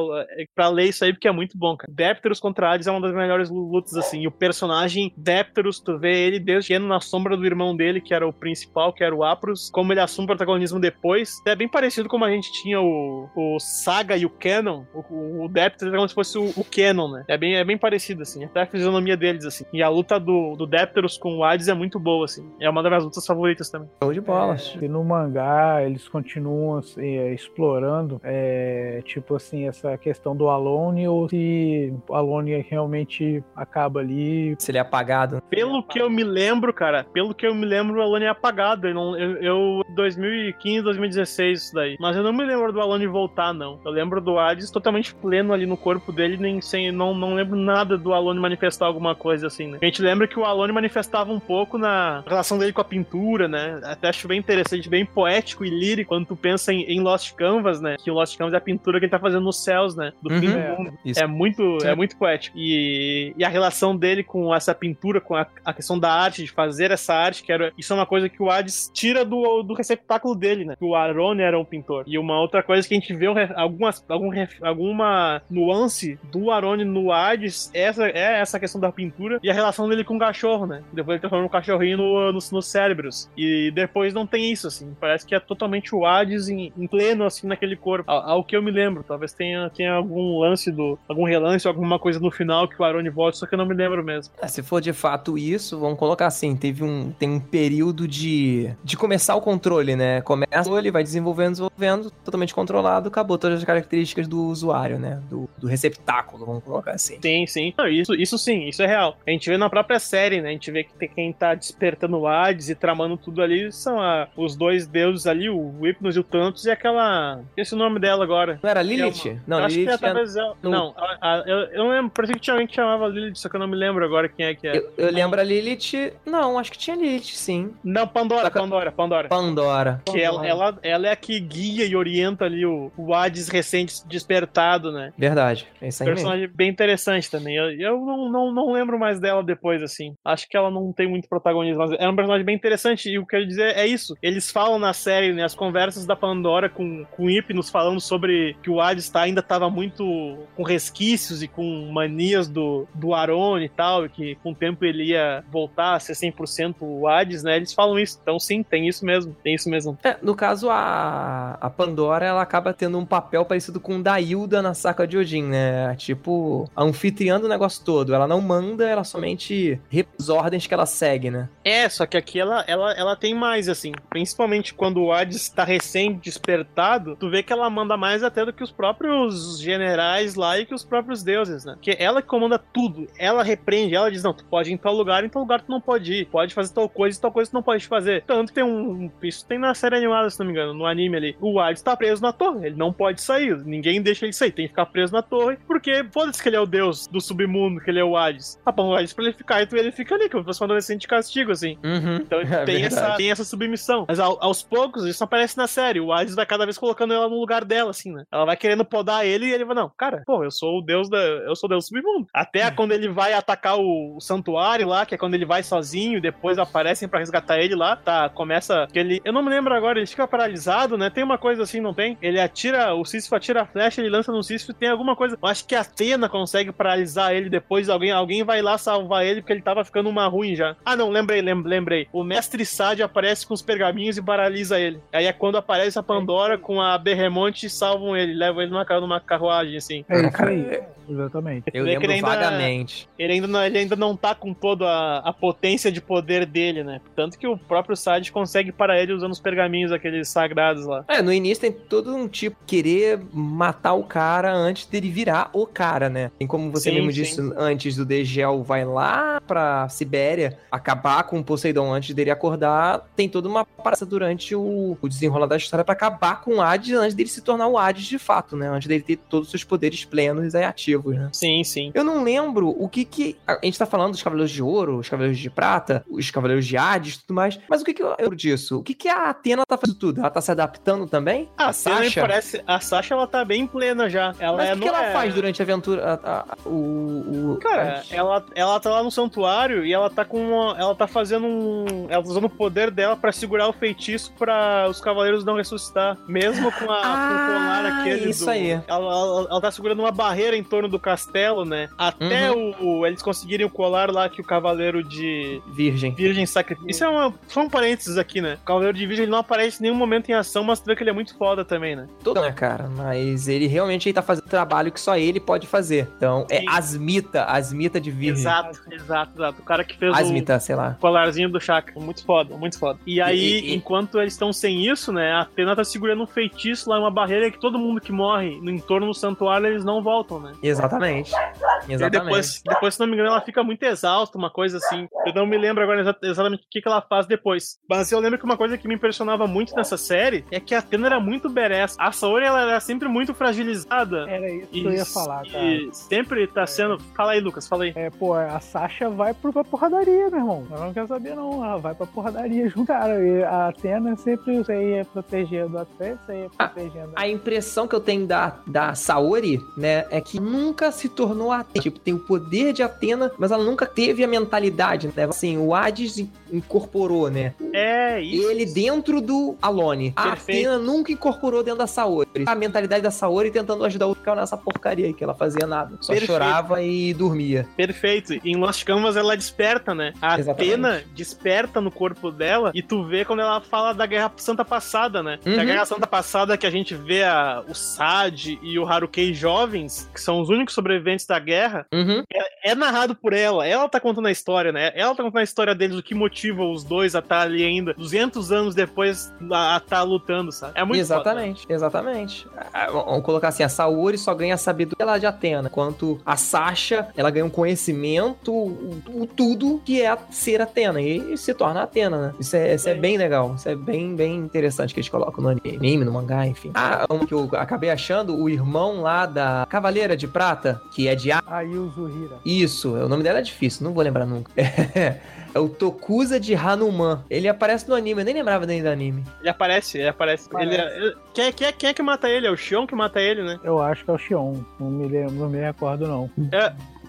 pra ler isso aí, porque é muito bom, cara. Dépteros contra Hades é uma das melhores lutas, assim, e o personagem Dépteros, tu vê ele desde na sombra do irmão dele, que era o principal, que era o Apros, como ele assume o protagonismo depois. É bem parecido como a gente tinha o, o Saga e o Canon. O, o Dépteros é como se fosse o, o Canon, né? É bem, é bem parecido, assim. Até a fisionomia deles, assim. E a luta do, do Dépteros com o Hades é muito boa, assim. É uma das minhas lutas favoritas também. Show de bola. É, e no mangá, eles continuam assim, é, explorando, é, tipo assim, essa questão do Alone, ou se o Alone realmente acaba ali. Se ele é apagado. Pelo que eu me lembro, cara, pelo que eu me lembro, o Alone é apagado. Eu, eu 2015, 2016, isso daí. Mas eu não me lembro do Alone voltar, não. Eu lembro do Hades totalmente pleno ali no corpo dele, nem sem. Não, não lembro nada do Alone manifestar alguma coisa assim, né? A gente lembra que o Alone manifestava um pouco na relação dele com a pintura, né? Até acho bem interessante, bem poético e lírico quando tu pensa em, em Lost Canvas, né? Que o Lost Canvas é a pintura que ele tá fazendo nos céus, né? Do uhum, fim do é, mundo. Isso. É muito, é muito poético. E, e a relação dele com essa pintura, com a, a questão da arte, de fazer essa arte, que era. Isso é uma coisa que o Hades tira do, do receptáculo dele, né? Que o Arone era um pintor. E uma outra coisa que a gente vê algumas, algum, alguma nuance do Arone no Hades essa, é essa questão da pintura e a relação dele com o cachorro, né? Depois ele transforma o cachorrinho no, no, nos cérebros. E depois não tem isso, assim. Parece que é totalmente o Hades em, em pleno, assim, naquele corpo. Ao, ao, que eu me lembro. Talvez tenha, tenha algum lance do. algum relance, alguma coisa no final que o Arone volta, só que eu não me lembro mesmo. É, se for de fato isso, vamos colocar assim: teve um. Tem um período de. de começar o controle, né? Começa ele vai desenvolvendo, desenvolvendo, totalmente controlado, acabou todas as características do usuário, né? Do, do receptáculo, vamos colocar assim. Sim, sim. Não, isso, isso sim, isso é real. A gente vê na própria série, né? A gente vê que tem quem tá despertando o Hades e tramando tudo ali são a, os dois deuses ali, o Hypnos e o Thanatos, e aquela. Esse é o nome dela agora. Não era Lilith? É uma... Não, acho Lilith. Que é, ela... Não, a, a, eu, eu não lembro. Parecia que tinha alguém que chamava Lilith, só que eu não me lembro agora quem é que é. Eu, eu lembro a Lilith. Não, acho que tinha Lilith, sim. Não, Pandora, que... Pandora, Pandora. Pandora. Que Ela, ela, ela é a que guia e orienta ali o, o Hades recente despertado, né? Verdade. É isso aí Personagem mesmo. bem interessante também. Eu, eu não, não, não lembro mais dela depois, assim. Acho que ela não tem muito protagonismo, mas é um personagem bem interessante. E o que eu quero dizer é isso. Eles falam na série, né, as conversas da Pandora com, com Hypnos falando sobre que o Hades tá, ainda estava muito com resquícios e com manias do, do Arone e tal, e que com o tempo ele ia voltar a ser 100% o Hades, né? Eles falam isso. Então, sim, tem isso mesmo. Tem isso mesmo. É, no caso, a, a Pandora, ela acaba tendo um papel parecido com o da Hilda na saca de Odin, né? Tipo, a anfitriã do negócio todo. Ela não manda, ela somente repousa ordens que ela segue, né? É, só que aqui ela, ela, ela tem mais, assim. Principalmente quando o Hades está recém-despertado, tu vê que ela manda mais até do que os próprios generais lá e que os próprios deuses, né? Porque ela que comanda tudo. Ela repreende, ela diz: não, tu pode ir em tal lugar, em tal lugar tu não pode ir. Pode fazer tal coisa, tal coisa tu não pode fazer. Tanto tem um. Isso tem na série animada, se não me engano, no anime ali. O Hades tá preso na torre. Ele não pode sair. Ninguém deixa ele sair. Tem que ficar preso na torre. Porque foda-se que ele é o deus do submundo, que ele é o Hades. Ah, bom, o Hades pra ele ficar, então ele fica ali, como se fosse um adolescente de castigo, assim. Uhum. Então É tem, essa, tem essa submissão. Mas ao- aos poucos, isso aparece na série. O Hades vai cada vez colocando ela no lugar dela, assim, né? Ela vai querendo podar ele e ele vai, não, cara, pô, eu sou o deus da. Eu sou o deus do submundo. Até quando ele vai atacar o, o santuário lá, que é quando ele vai sozinho, depois aparecem pra resgatar ele lá, tá? Começa. Que ele. Eu não me lembro agora, ele fica paralisado, né? Tem uma coisa assim, não tem? Ele atira, o Sísifo atira a flecha, ele lança no Sísifo tem alguma coisa. Eu acho que a Atena consegue paralisar ele depois, alguém, alguém vai lá salvar ele porque ele tava ficando uma ruim já. Ah, não, lembrei, lem- lembrei. O mestre Sade aparece com os pergaminhos e paralisa ele. Aí é quando aparece a Pandora com a Berremonte e salvam ele, levam ele numa, numa carruagem, assim. É isso Cara, aí. Exatamente. Eu lembro ele ainda- vagamente. Ele ainda, não, ele ainda não tá com toda a, a potência de poder dele, né? Tanto que o próprio Sade consegue parar ele usando os pergaminhos, aqueles sagrados lá. É, no início tem todo um tipo querer matar o cara antes dele virar o cara, né? Tem como você Sim, mesmo sim. disse antes, o Degel vai lá pra Sibéria acabar com o Poseidon antes dele acordar. Tem toda uma parada durante o, o desenrolar da história pra acabar com o Hades antes dele se tornar o Hades de fato, né? Antes dele ter todos os seus poderes plenos e ativos, né? Sim, sim. Eu não lembro o que que. A gente tá falando dos Cavaleiros de Ouro, os Cavaleiros de Prata, os Cavaleiros de Hades e tudo mais. Mas o que que eu lembro disso? O que que a Atena tá fazendo tudo? Ela tá se adaptando também? A a Sasha parece. A Sasha ela tá bem plena já. Ela Mas é, o que, que ela é- faz durante a aventura? a- a- o, o- Cara, ela, ela tá lá no santuário e ela tá com uma, ela tá fazendo um, ela tá usando o poder dela pra segurar o feitiço pra os cavaleiros não ressuscitar, mesmo com, a, com o colar Ah, aquele isso do- aí. Ela, ela, ela tá segurando uma barreira em torno do castelo, né? Até Uhum. o, eles conseguirem o colar lá que o cavaleiro de Virgem. Virgem sacrifício. Isso é uma, só um parênteses aqui, né? O Cavaleiro de Virgem não aparece em nenhum momento em ação, mas tu vê que ele é muito foda também, né? Todo, né, cara? Mas ele realmente ele tá fazendo trabalho que só ele pode fazer. Então, é Sim. Asmita, Asmita de Virgem. Exato, exato, exato. O cara que fez o, Asmita, sei lá. colarzinho do Chakra. Muito foda, muito foda. E aí, E- e- enquanto eles estão sem isso, né? A Atena tá segurando um feitiço lá, uma barreira que todo mundo que morre no entorno do santuário, eles não voltam, né? Exatamente. E Exatamente. depois, depois, se não me engano, ela fica muito exausta, uma coisa assim. Eu não me lembro agora exa- exatamente o que, que ela faz depois. Mas eu lembro que uma coisa que me impressionava muito nessa série é que a Atena era muito badass. A Saori, ela era sempre muito fragilizada. Era isso que eu ia falar, cara. E sempre tá sendo. Fala aí, Lucas, fala aí. É, pô, a Sasha vai pro, pra porradaria, meu irmão. Ela não quer saber, não. Ela vai pra porradaria junto. Cara, e a Atena sempre saía protegendo a saía Ah, protegendo A impressão que eu tenho da, da Saori, né, é que nunca se tornou Atena. Tipo, tem o poder de Atena, mas ela nunca teve a mentalidade, né? Assim, o Hades in- incorporou, né? É, isso. Ele dentro do Alone. A Perfeito. Atena nunca incorporou dentro da Saori. A mentalidade da Saori tentando ajudar o cara nessa porcaria aí, que ela fazia nada. Só Perfeito. chorava e dormia. Perfeito. Em Lost Canvas ela desperta, né? A Exatamente. Atena desperta no corpo dela e tu vê quando ela fala da Guerra Santa Passada, né? A Uhum. Guerra Santa Passada que a gente vê a, o Sad e o Harukei jovens, que são os únicos sobreviventes da guerra, Uhum. é narrado por ela. Ela tá contando a história, né? Ela tá contando a história deles, o que motiva os dois a estar ali ainda, 200 anos depois a estar lutando, sabe? É muito foda. exatamente, exatamente. Ah, Vamos colocar assim, a Saori só ganha sabedoria lá de Atena, a Sasha, ela ganha um conhecimento, o, o tudo que é ser Atena, e se torna Atena, né? Isso é, isso é bem legal, isso é bem, bem interessante que eles colocam no anime, no mangá, enfim. Ah, um que eu acabei achando, o irmão lá da Cavaleira de Prata, que é de A. Aí o Zuhira. Isso, o nome dela é difícil, não vou lembrar nunca. É o Tokusa de Hanuman. Ele aparece no anime, eu nem lembrava nem do anime. Ele aparece, ele aparece. Aparece. Ele é- ele- quem, é- quem, é- quem é que mata ele? É o Xion que mata ele, né? Eu acho que é o Xion. Não me lembro, não me recordo, não.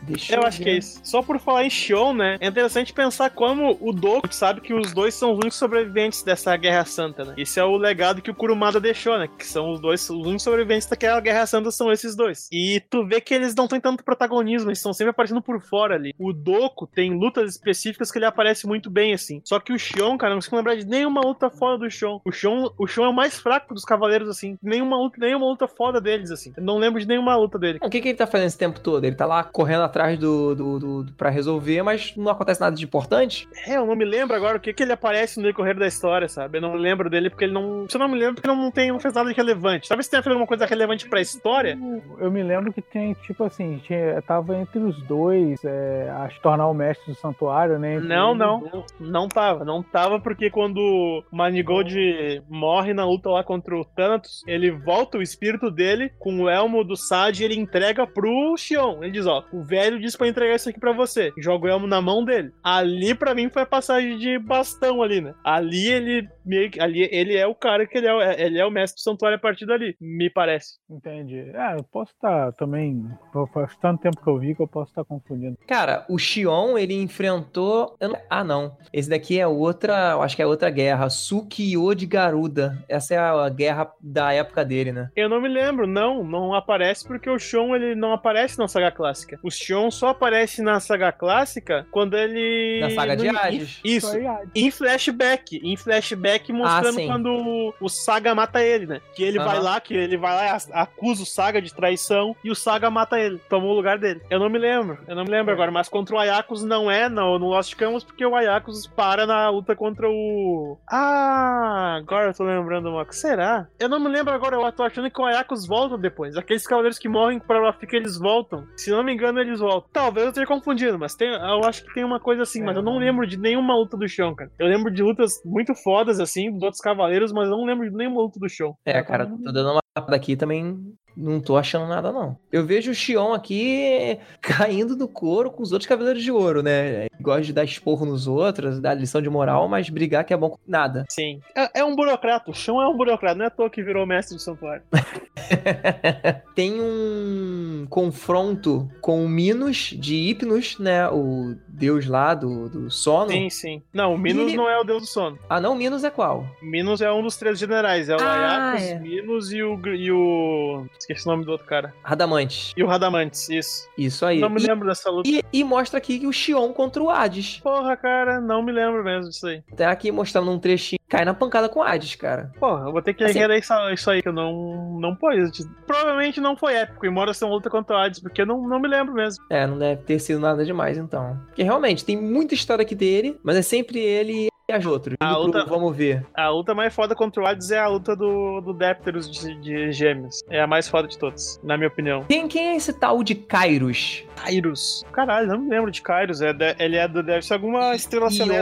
Deixa Eu acho que é isso. Só por falar em Xion, né? É interessante pensar como o Doku sabe que os dois são os únicos sobreviventes dessa Guerra Santa, né? Esse é o legado que o Kurumada deixou, né? Que são os dois, os únicos sobreviventes daquela Guerra Santa são esses dois. E tu vê que eles não têm tanto protagonismo, eles estão sempre aparecendo por fora ali. O Doku tem lutas específicas que ele aparece muito bem, assim. Só que o Xion, cara, não consigo lembrar de nenhuma luta fora do Xion. O Xion, o Xion é o mais fraco dos cavaleiros, assim. Nenhuma luta, nenhuma luta fora deles, assim. Eu não lembro de nenhuma luta dele. O que, que ele tá fazendo esse tempo todo? Ele tá lá correndo atrás atrás do, do, do, do para resolver, mas não acontece nada de importante. É, eu não me lembro agora o que, que ele aparece no decorrer da história, sabe? Eu não lembro dele porque ele não. Se eu não me lembro, porque ele não, tem, não fez nada de relevante. Talvez tenha feito alguma coisa relevante pra história. Eu me lembro que tem, tipo assim, tinha, tava entre os dois é, a se tornar o mestre do santuário, né? Entre Não, não. dois. Não tava. Não tava porque quando o Manigold morre na luta lá contra o Thanatos, ele volta o espírito dele com o elmo do Sad e ele entrega pro Xion. Ele diz, ó, o velho disse pra entregar isso aqui pra você. Joga o elmo na mão dele. Ali, pra mim, foi a passagem de bastão ali, né? Ali ele meio que... Ali ele é o cara que ele é, ele é o mestre do santuário a partir dali, me parece. Entendi. É, eu posso estar também. Faz tanto tempo que eu vi que eu posso estar confundindo. Cara, o Xion, ele enfrentou. eu não- Ah, não. Esse daqui é outra. eu Acho que é outra guerra. Sukiyo de Garuda. Essa é a guerra da época dele, né? Eu não me lembro, não, não aparece porque o Shon ele não aparece na saga clássica. O Shon só aparece na saga clássica quando ele. Na saga de Hades. Isso. Em flashback, em flashback mostrando sim. quando o, o Saga mata ele, né? Que ele vai Aham. lá, que ele vai lá e acusa o Saga de traição e o Saga mata ele, tomou o lugar dele. Eu não me lembro, eu não me lembro agora, mas contra o Ayakus não é no, no Lost Canvas porque o Ayakus para na luta contra o. Ah, agora eu tô lembrando uma. Será? Eu não me lembro agora, eu tô achando que o Ayakus volta depois. Aqueles cavaleiros que morrem pra Rafika, eles voltam. Se não me engano, eles voltam. Talvez eu esteja confundindo, mas tem, eu acho que tem uma coisa assim, mas eu não lembro de nenhuma luta do chão, cara. Eu lembro de lutas muito fodas, assim, dos outros cavaleiros, mas não lembro de nenhuma luta do chão. É, cara, tô dando uma olhada aqui também. Não tô achando nada, não. Eu vejo o Xion aqui caindo no couro com os outros Cavaleiros de Ouro, né? Gosta de dar esporro nos outros, dar lição de moral, mas brigar que é bom com nada. Sim. É, é um burocrata, o chão é um burocrata, não é à toa que virou mestre do santuário. Tem um confronto com o Minos de Hipnos, né? O deus lá do, do sono. Sim, sim. Não, o Minos ele- não é o deus do sono. Ah, não, Minos é qual? Minos é um dos três generais, é o Ah, é. Minos e o, e o. Esqueci o nome do outro cara. Radamantes. E o Radamantes, isso. Isso aí. Não me E- lembro dessa luta. E, e mostra aqui que o Xion contra o Hades. Porra, cara, não me lembro mesmo disso aí. Tá aqui mostrando um trechinho. Cai na pancada com o Hades, cara. Porra, eu vou ter que Assim- isso, aí, que eu não, não pôs. Provavelmente não foi épico, embora seja uma luta contra o Hades, porque eu não, não me lembro mesmo. É, não deve ter sido nada demais, então. Porque realmente, tem muita história aqui dele, mas é sempre ele e as outras. A Indo pro outra- Vamos ver. A luta mais foda contra o Hades é a luta do, do Depterus de, de Gêmeos. É a mais foda de todas, na minha opinião. Quem, quem é esse tal de Kairos? Kairos. Caralho, não me lembro de Kairos. É de- ele é do, deve ser alguma estrela celeste.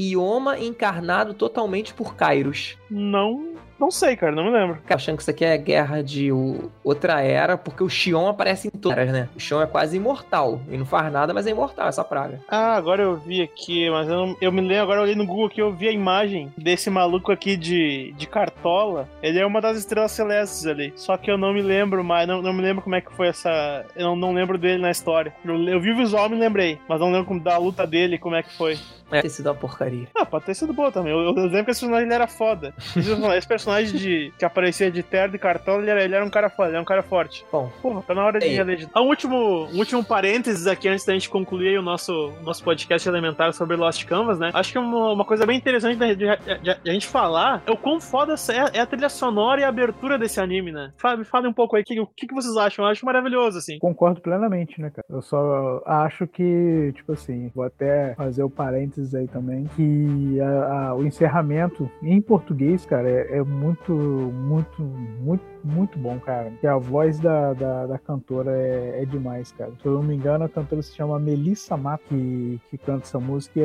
Ioma, encarnado totalmente por Kairos. Não, não sei, cara, não me lembro. Cara, achando que isso aqui é guerra de o- outra era, porque o Xion aparece em todas, né? O Xion é quase imortal. E não faz nada, mas é imortal essa praga. Ah, agora eu vi aqui, mas eu, não- eu me lembro, agora eu olhei no Google que eu vi a imagem desse maluco aqui de, de cartola. Ele é uma das estrelas celestes ali. Só que eu não me lembro mais, não, não me lembro como é que foi essa. Eu não, não lembro dele na história. Eu, eu vi o visual e me lembrei, mas não lembro como- da luta dele, como é que foi. É, ter sido uma porcaria. Ah, pode ter sido boa também. Eu, eu lembro que esse personagem ele era foda. Esse esse personagem de, que aparecia de terno e cartola, ele era, ele era um cara foda, ele era um cara forte. Bom, Porra, tá na hora de Ei. reler. Ah, um último, um último parênteses aqui antes da gente concluir o nosso, nosso podcast elementar sobre Lost Canvas, né? Acho que uma, uma coisa bem interessante da- de, de- de a gente falar é o quão foda essa é, é a trilha sonora e a abertura desse anime, né? Fala, me fale um pouco aí, o que, o que que vocês acham? Eu acho maravilhoso, assim. Concordo plenamente, né, cara? Eu só acho que, tipo assim, vou até fazer o parênteses aí também, que a- a- o encerramento em português, cara, é, é muito, muito, muito, muito bom, cara. Porque a voz da, da, da cantora é, é demais, cara. Se eu não me engano, a cantora se chama Melissa Mato, que, que canta essa música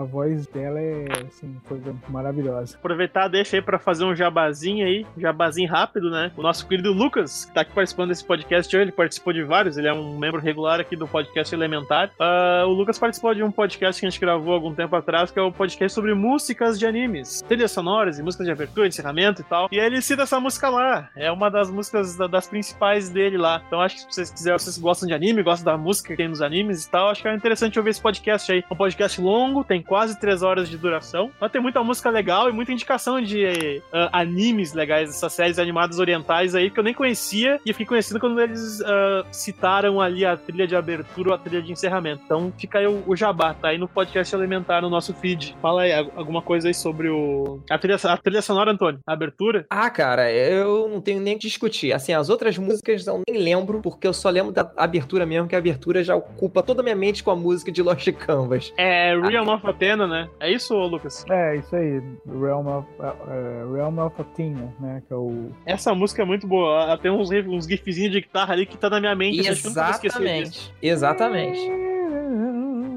a, voz dela é, assim, coisa maravilhosa. Aproveitar, deixa aí pra fazer um jabazinho aí, um jabazinho rápido, né? O nosso querido Lucas, que tá aqui participando desse podcast hoje, ele participou de vários, ele é um membro regular aqui do podcast Elementar. Ah, o Lucas participou de um podcast que a gente gravou algum tempo atrás, que é o podcast sobre músicas de animes, trilhas sonoras e músicas de abertura, encerramento e tal. E aí ele cita essa música lá, é uma das músicas da- das principais dele lá. Então acho que se vocês quiserem, vocês gostam de anime, gostam da música que tem nos animes e tal, acho que é interessante ouvir esse podcast aí. É um podcast longo, tem quase três horas de duração, mas tem muita música legal e muita indicação de ah, animes legais, essas séries animadas orientais aí que eu nem conhecia e fiquei conhecendo quando eles ah, citaram ali a trilha de abertura ou a trilha de encerramento. Então fica aí o, o jabá, tá aí no podcast elementar no nosso feed. Fala aí alguma coisa aí sobre o a trilha, a trilha sonora, Antônio, a abertura. Ah, cara, eu não tenho nem discutir. Assim, as outras músicas eu nem lembro, porque eu só lembro da abertura mesmo, que a abertura já ocupa toda a minha mente com a música de Lost Canvas. É Realm of Athena, né? É isso, Lucas? É, isso aí. Realm of, uh, Realm of Athena, né? Que é o... Essa música é muito boa. Ela tem uns, uns gifzinhos de guitarra ali que tá na minha mente. Exatamente. Exatamente.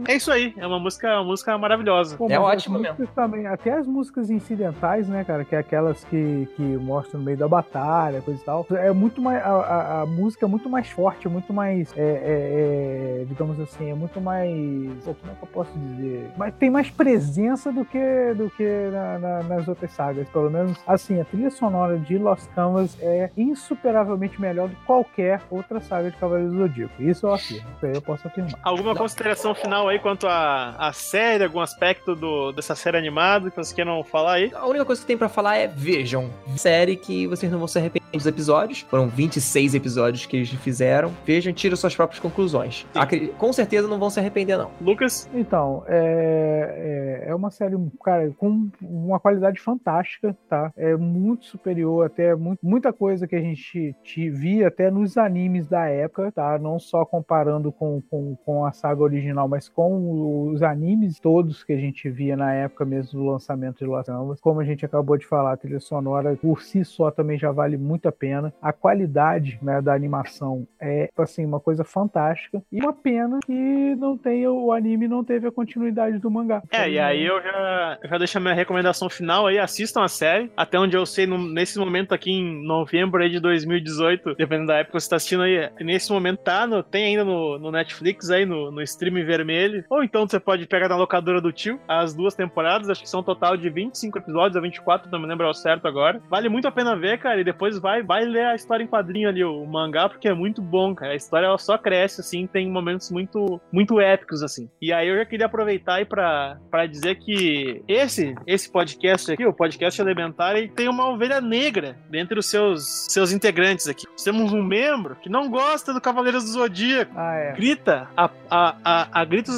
É isso aí, é uma música, uma música maravilhosa. Pô, é ótimo mesmo. Também, até as músicas incidentais, né, cara, que é aquelas que, que mostram no meio da batalha, coisa e tal. É muito mais. A, a, a música é muito mais forte, muito mais. É, é, é, digamos assim, é muito mais. Pô, como é que eu posso dizer? Mas tem mais presença do que, do que na, na, nas outras sagas. Pelo menos, assim, a trilha sonora de Lost Canvas é insuperavelmente melhor do que qualquer outra saga de Cavaleiros do Zodíaco. Isso eu afirmo. Isso aí eu posso afirmar. Alguma Não. consideração final aí quanto à a, a série, algum aspecto do, dessa série animada que vocês queiram falar aí? A única coisa que tem para falar é vejam. Série que vocês não vão se arrepender dos episódios. Foram 26 episódios que eles fizeram. Vejam e tiram suas próprias conclusões. Com certeza não vão se arrepender, não. Lucas? Então, é, é, é uma série, cara, com uma qualidade fantástica, tá? É muito superior, até muito, muita coisa que a gente te via até nos animes da época, tá? Não só comparando com, com, com a saga original, mas com os animes todos que a gente via na época mesmo do lançamento de Las Canvas. Como a gente acabou de falar, a trilha sonora por si só também já vale muito a pena. A qualidade né, da animação é assim uma coisa fantástica e uma pena que não tenha o anime não teve a continuidade do mangá. É, e aí eu já, já deixo a minha recomendação final aí, assistam a série. Até onde eu sei, no, nesse momento aqui em novembro aí de 2018, dependendo da época que você está assistindo aí, nesse momento tá, no, tem ainda no, no Netflix aí, no, no stream vermelho. Ou então você pode pegar na locadora do tio as duas temporadas, acho que são um total de 25 episódios, ou 24, não me lembro ao certo agora. Vale muito a pena ver, cara, e depois vai, vai ler a história em quadrinho ali, o mangá, porque é muito bom, cara. A história ela só cresce, assim, tem momentos muito, muito épicos, assim. E aí eu já queria aproveitar aí pra, pra dizer que esse, esse podcast aqui, o podcast Elementar, ele tem uma ovelha negra dentre os seus, seus integrantes aqui. Temos um membro que não gosta do Cavaleiros do Zodíaco. Ah, é. Grita a, a, a, a gritos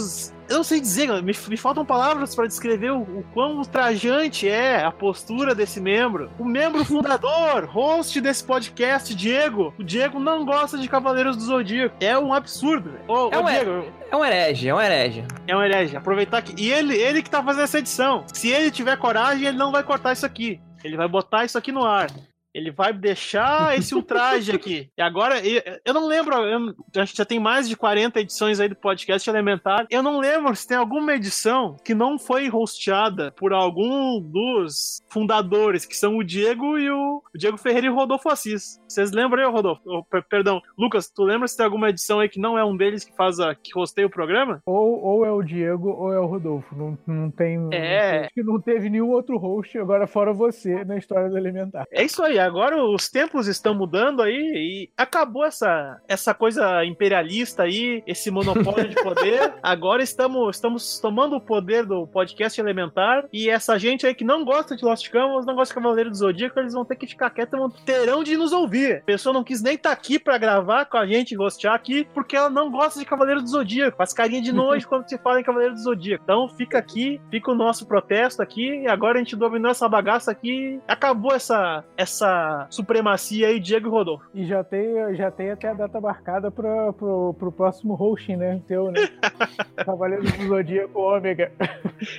eu não sei dizer, me, me faltam palavras para descrever o, o quão ultrajante é a postura desse membro. O membro fundador, host desse podcast, Diego. O Diego não gosta de Cavaleiros do Zodíaco. É um absurdo, velho. Ô, é, um Diego, é um herege, é um herege. É um herege. Aproveitar que. E ele, ele que tá fazendo essa edição. Se ele tiver coragem, ele não vai cortar isso aqui. Ele vai botar isso aqui no ar. Ele vai deixar esse ultraje aqui. E agora, eu não lembro, eu, acho que já tem mais de 40 edições aí do podcast Elementar. Eu não lembro se tem alguma edição que não foi hosteada por algum dos fundadores, que são o Diego e o, o Diego Ferreira e o Rodolfo Assis. Vocês lembram aí, Rodolfo? Oh, perdão, Lucas, tu lembra se tem alguma edição aí que não é um deles que faz a, que hosteia o programa? Ou, ou é o Diego ou é o Rodolfo. Não, não tem. É. Acho que não teve nenhum outro host agora fora você na história do Elementar. É isso aí agora os tempos estão mudando aí e acabou essa, essa coisa imperialista aí, esse monopólio de poder. agora estamos, estamos tomando o poder do podcast elementar e essa gente aí que não gosta de Lost Canvas, não gosta de Cavaleiro do Zodíaco, eles vão ter que ficar quietos, vão terão de nos ouvir. A pessoa não quis nem estar tá aqui para gravar com a gente, rostear aqui, porque ela não gosta de Cavaleiro do Zodíaco, faz carinha de nojo quando se fala em Cavaleiro do Zodíaco. Então fica aqui, fica o nosso protesto aqui, e agora a gente dominou essa bagaça aqui, acabou essa, essa supremacia aí, Diego e Rodolfo. E já tem, já tem até a data marcada pro, pro, pro próximo hosting, né? Teu, né? Cavaleiro do Zodíaco Ômega.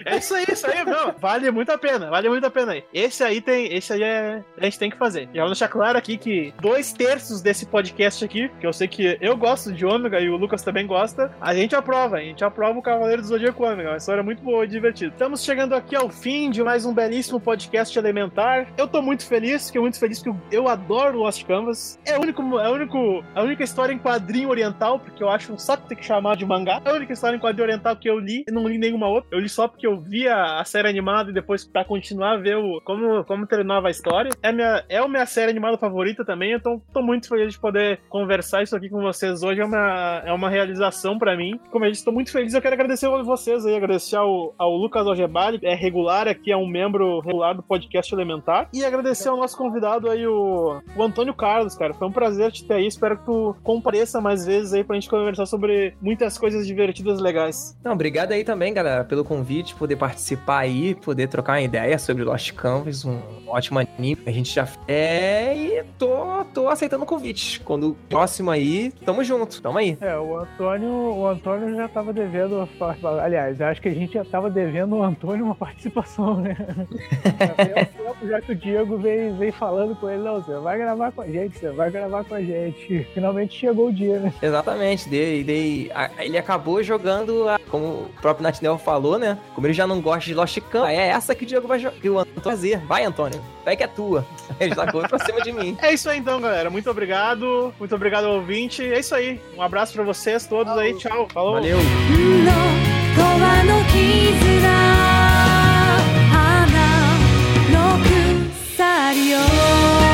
É isso aí, isso aí, não. Vale muito a pena, vale muito a pena aí. Esse aí tem, esse aí é, a gente tem que fazer. Já vou deixar claro aqui que dois terços desse podcast aqui, que eu sei que eu gosto de Ômega e o Lucas também gosta, a gente aprova, a gente aprova o Cavaleiro do Zodíaco Ômega. É uma história muito boa e divertida. Estamos chegando aqui ao fim de mais um belíssimo podcast elementar. Eu tô muito feliz, fiquei muito feliz feliz que eu, eu adoro Lost Canvas. É, o único, é, o único, a única história em quadrinho oriental, porque eu acho um saco ter que chamar de mangá. É a única história em quadrinho oriental que eu li. Eu não li nenhuma outra. Eu li só porque eu vi a, a série animada e depois pra continuar a ver o, como, como terminava a história. É, minha, é a minha série animada favorita também. Então tô muito feliz de poder conversar isso aqui com vocês hoje. É uma, é uma realização pra mim. Como eu disse, tô muito feliz. Eu quero agradecer a vocês aí, agradecer ao, ao Lucas Algebali, é regular aqui, é um membro regular do podcast Elementar. E agradecer ao nosso convidado convidado aí o, o Antônio Carlos, cara. Foi um prazer te ter aí. Espero que tu compareça mais vezes aí pra gente conversar sobre muitas coisas divertidas e legais. Não, obrigado aí também, galera, pelo convite, poder participar aí, poder trocar uma ideia sobre Lost Canvas, um ótimo anime. A gente já é e tô, tô aceitando o convite. Quando próximo aí, tamo junto, tamo aí. É, o Antônio, o Antônio já tava devendo. Aliás, acho que a gente já tava devendo o Antônio uma participação, né? já que o Diego veio, veio falando com ele, não, você vai gravar com a gente, você vai gravar com a gente. Finalmente chegou o dia, né? Exatamente, dei, dei, ele acabou jogando, a, como o próprio Natinel falou, né? Como ele já não gosta de Lost Camp, é essa que o Diego vai que o Antônio fazer. Vai, Antônio, vai que é tua. Ele já correu pra cima de mim. É isso aí então, galera. Muito obrigado. Muito obrigado ao ouvinte. É isso aí. Um abraço pra vocês todos aí. Tchau. Falou. Valeu. your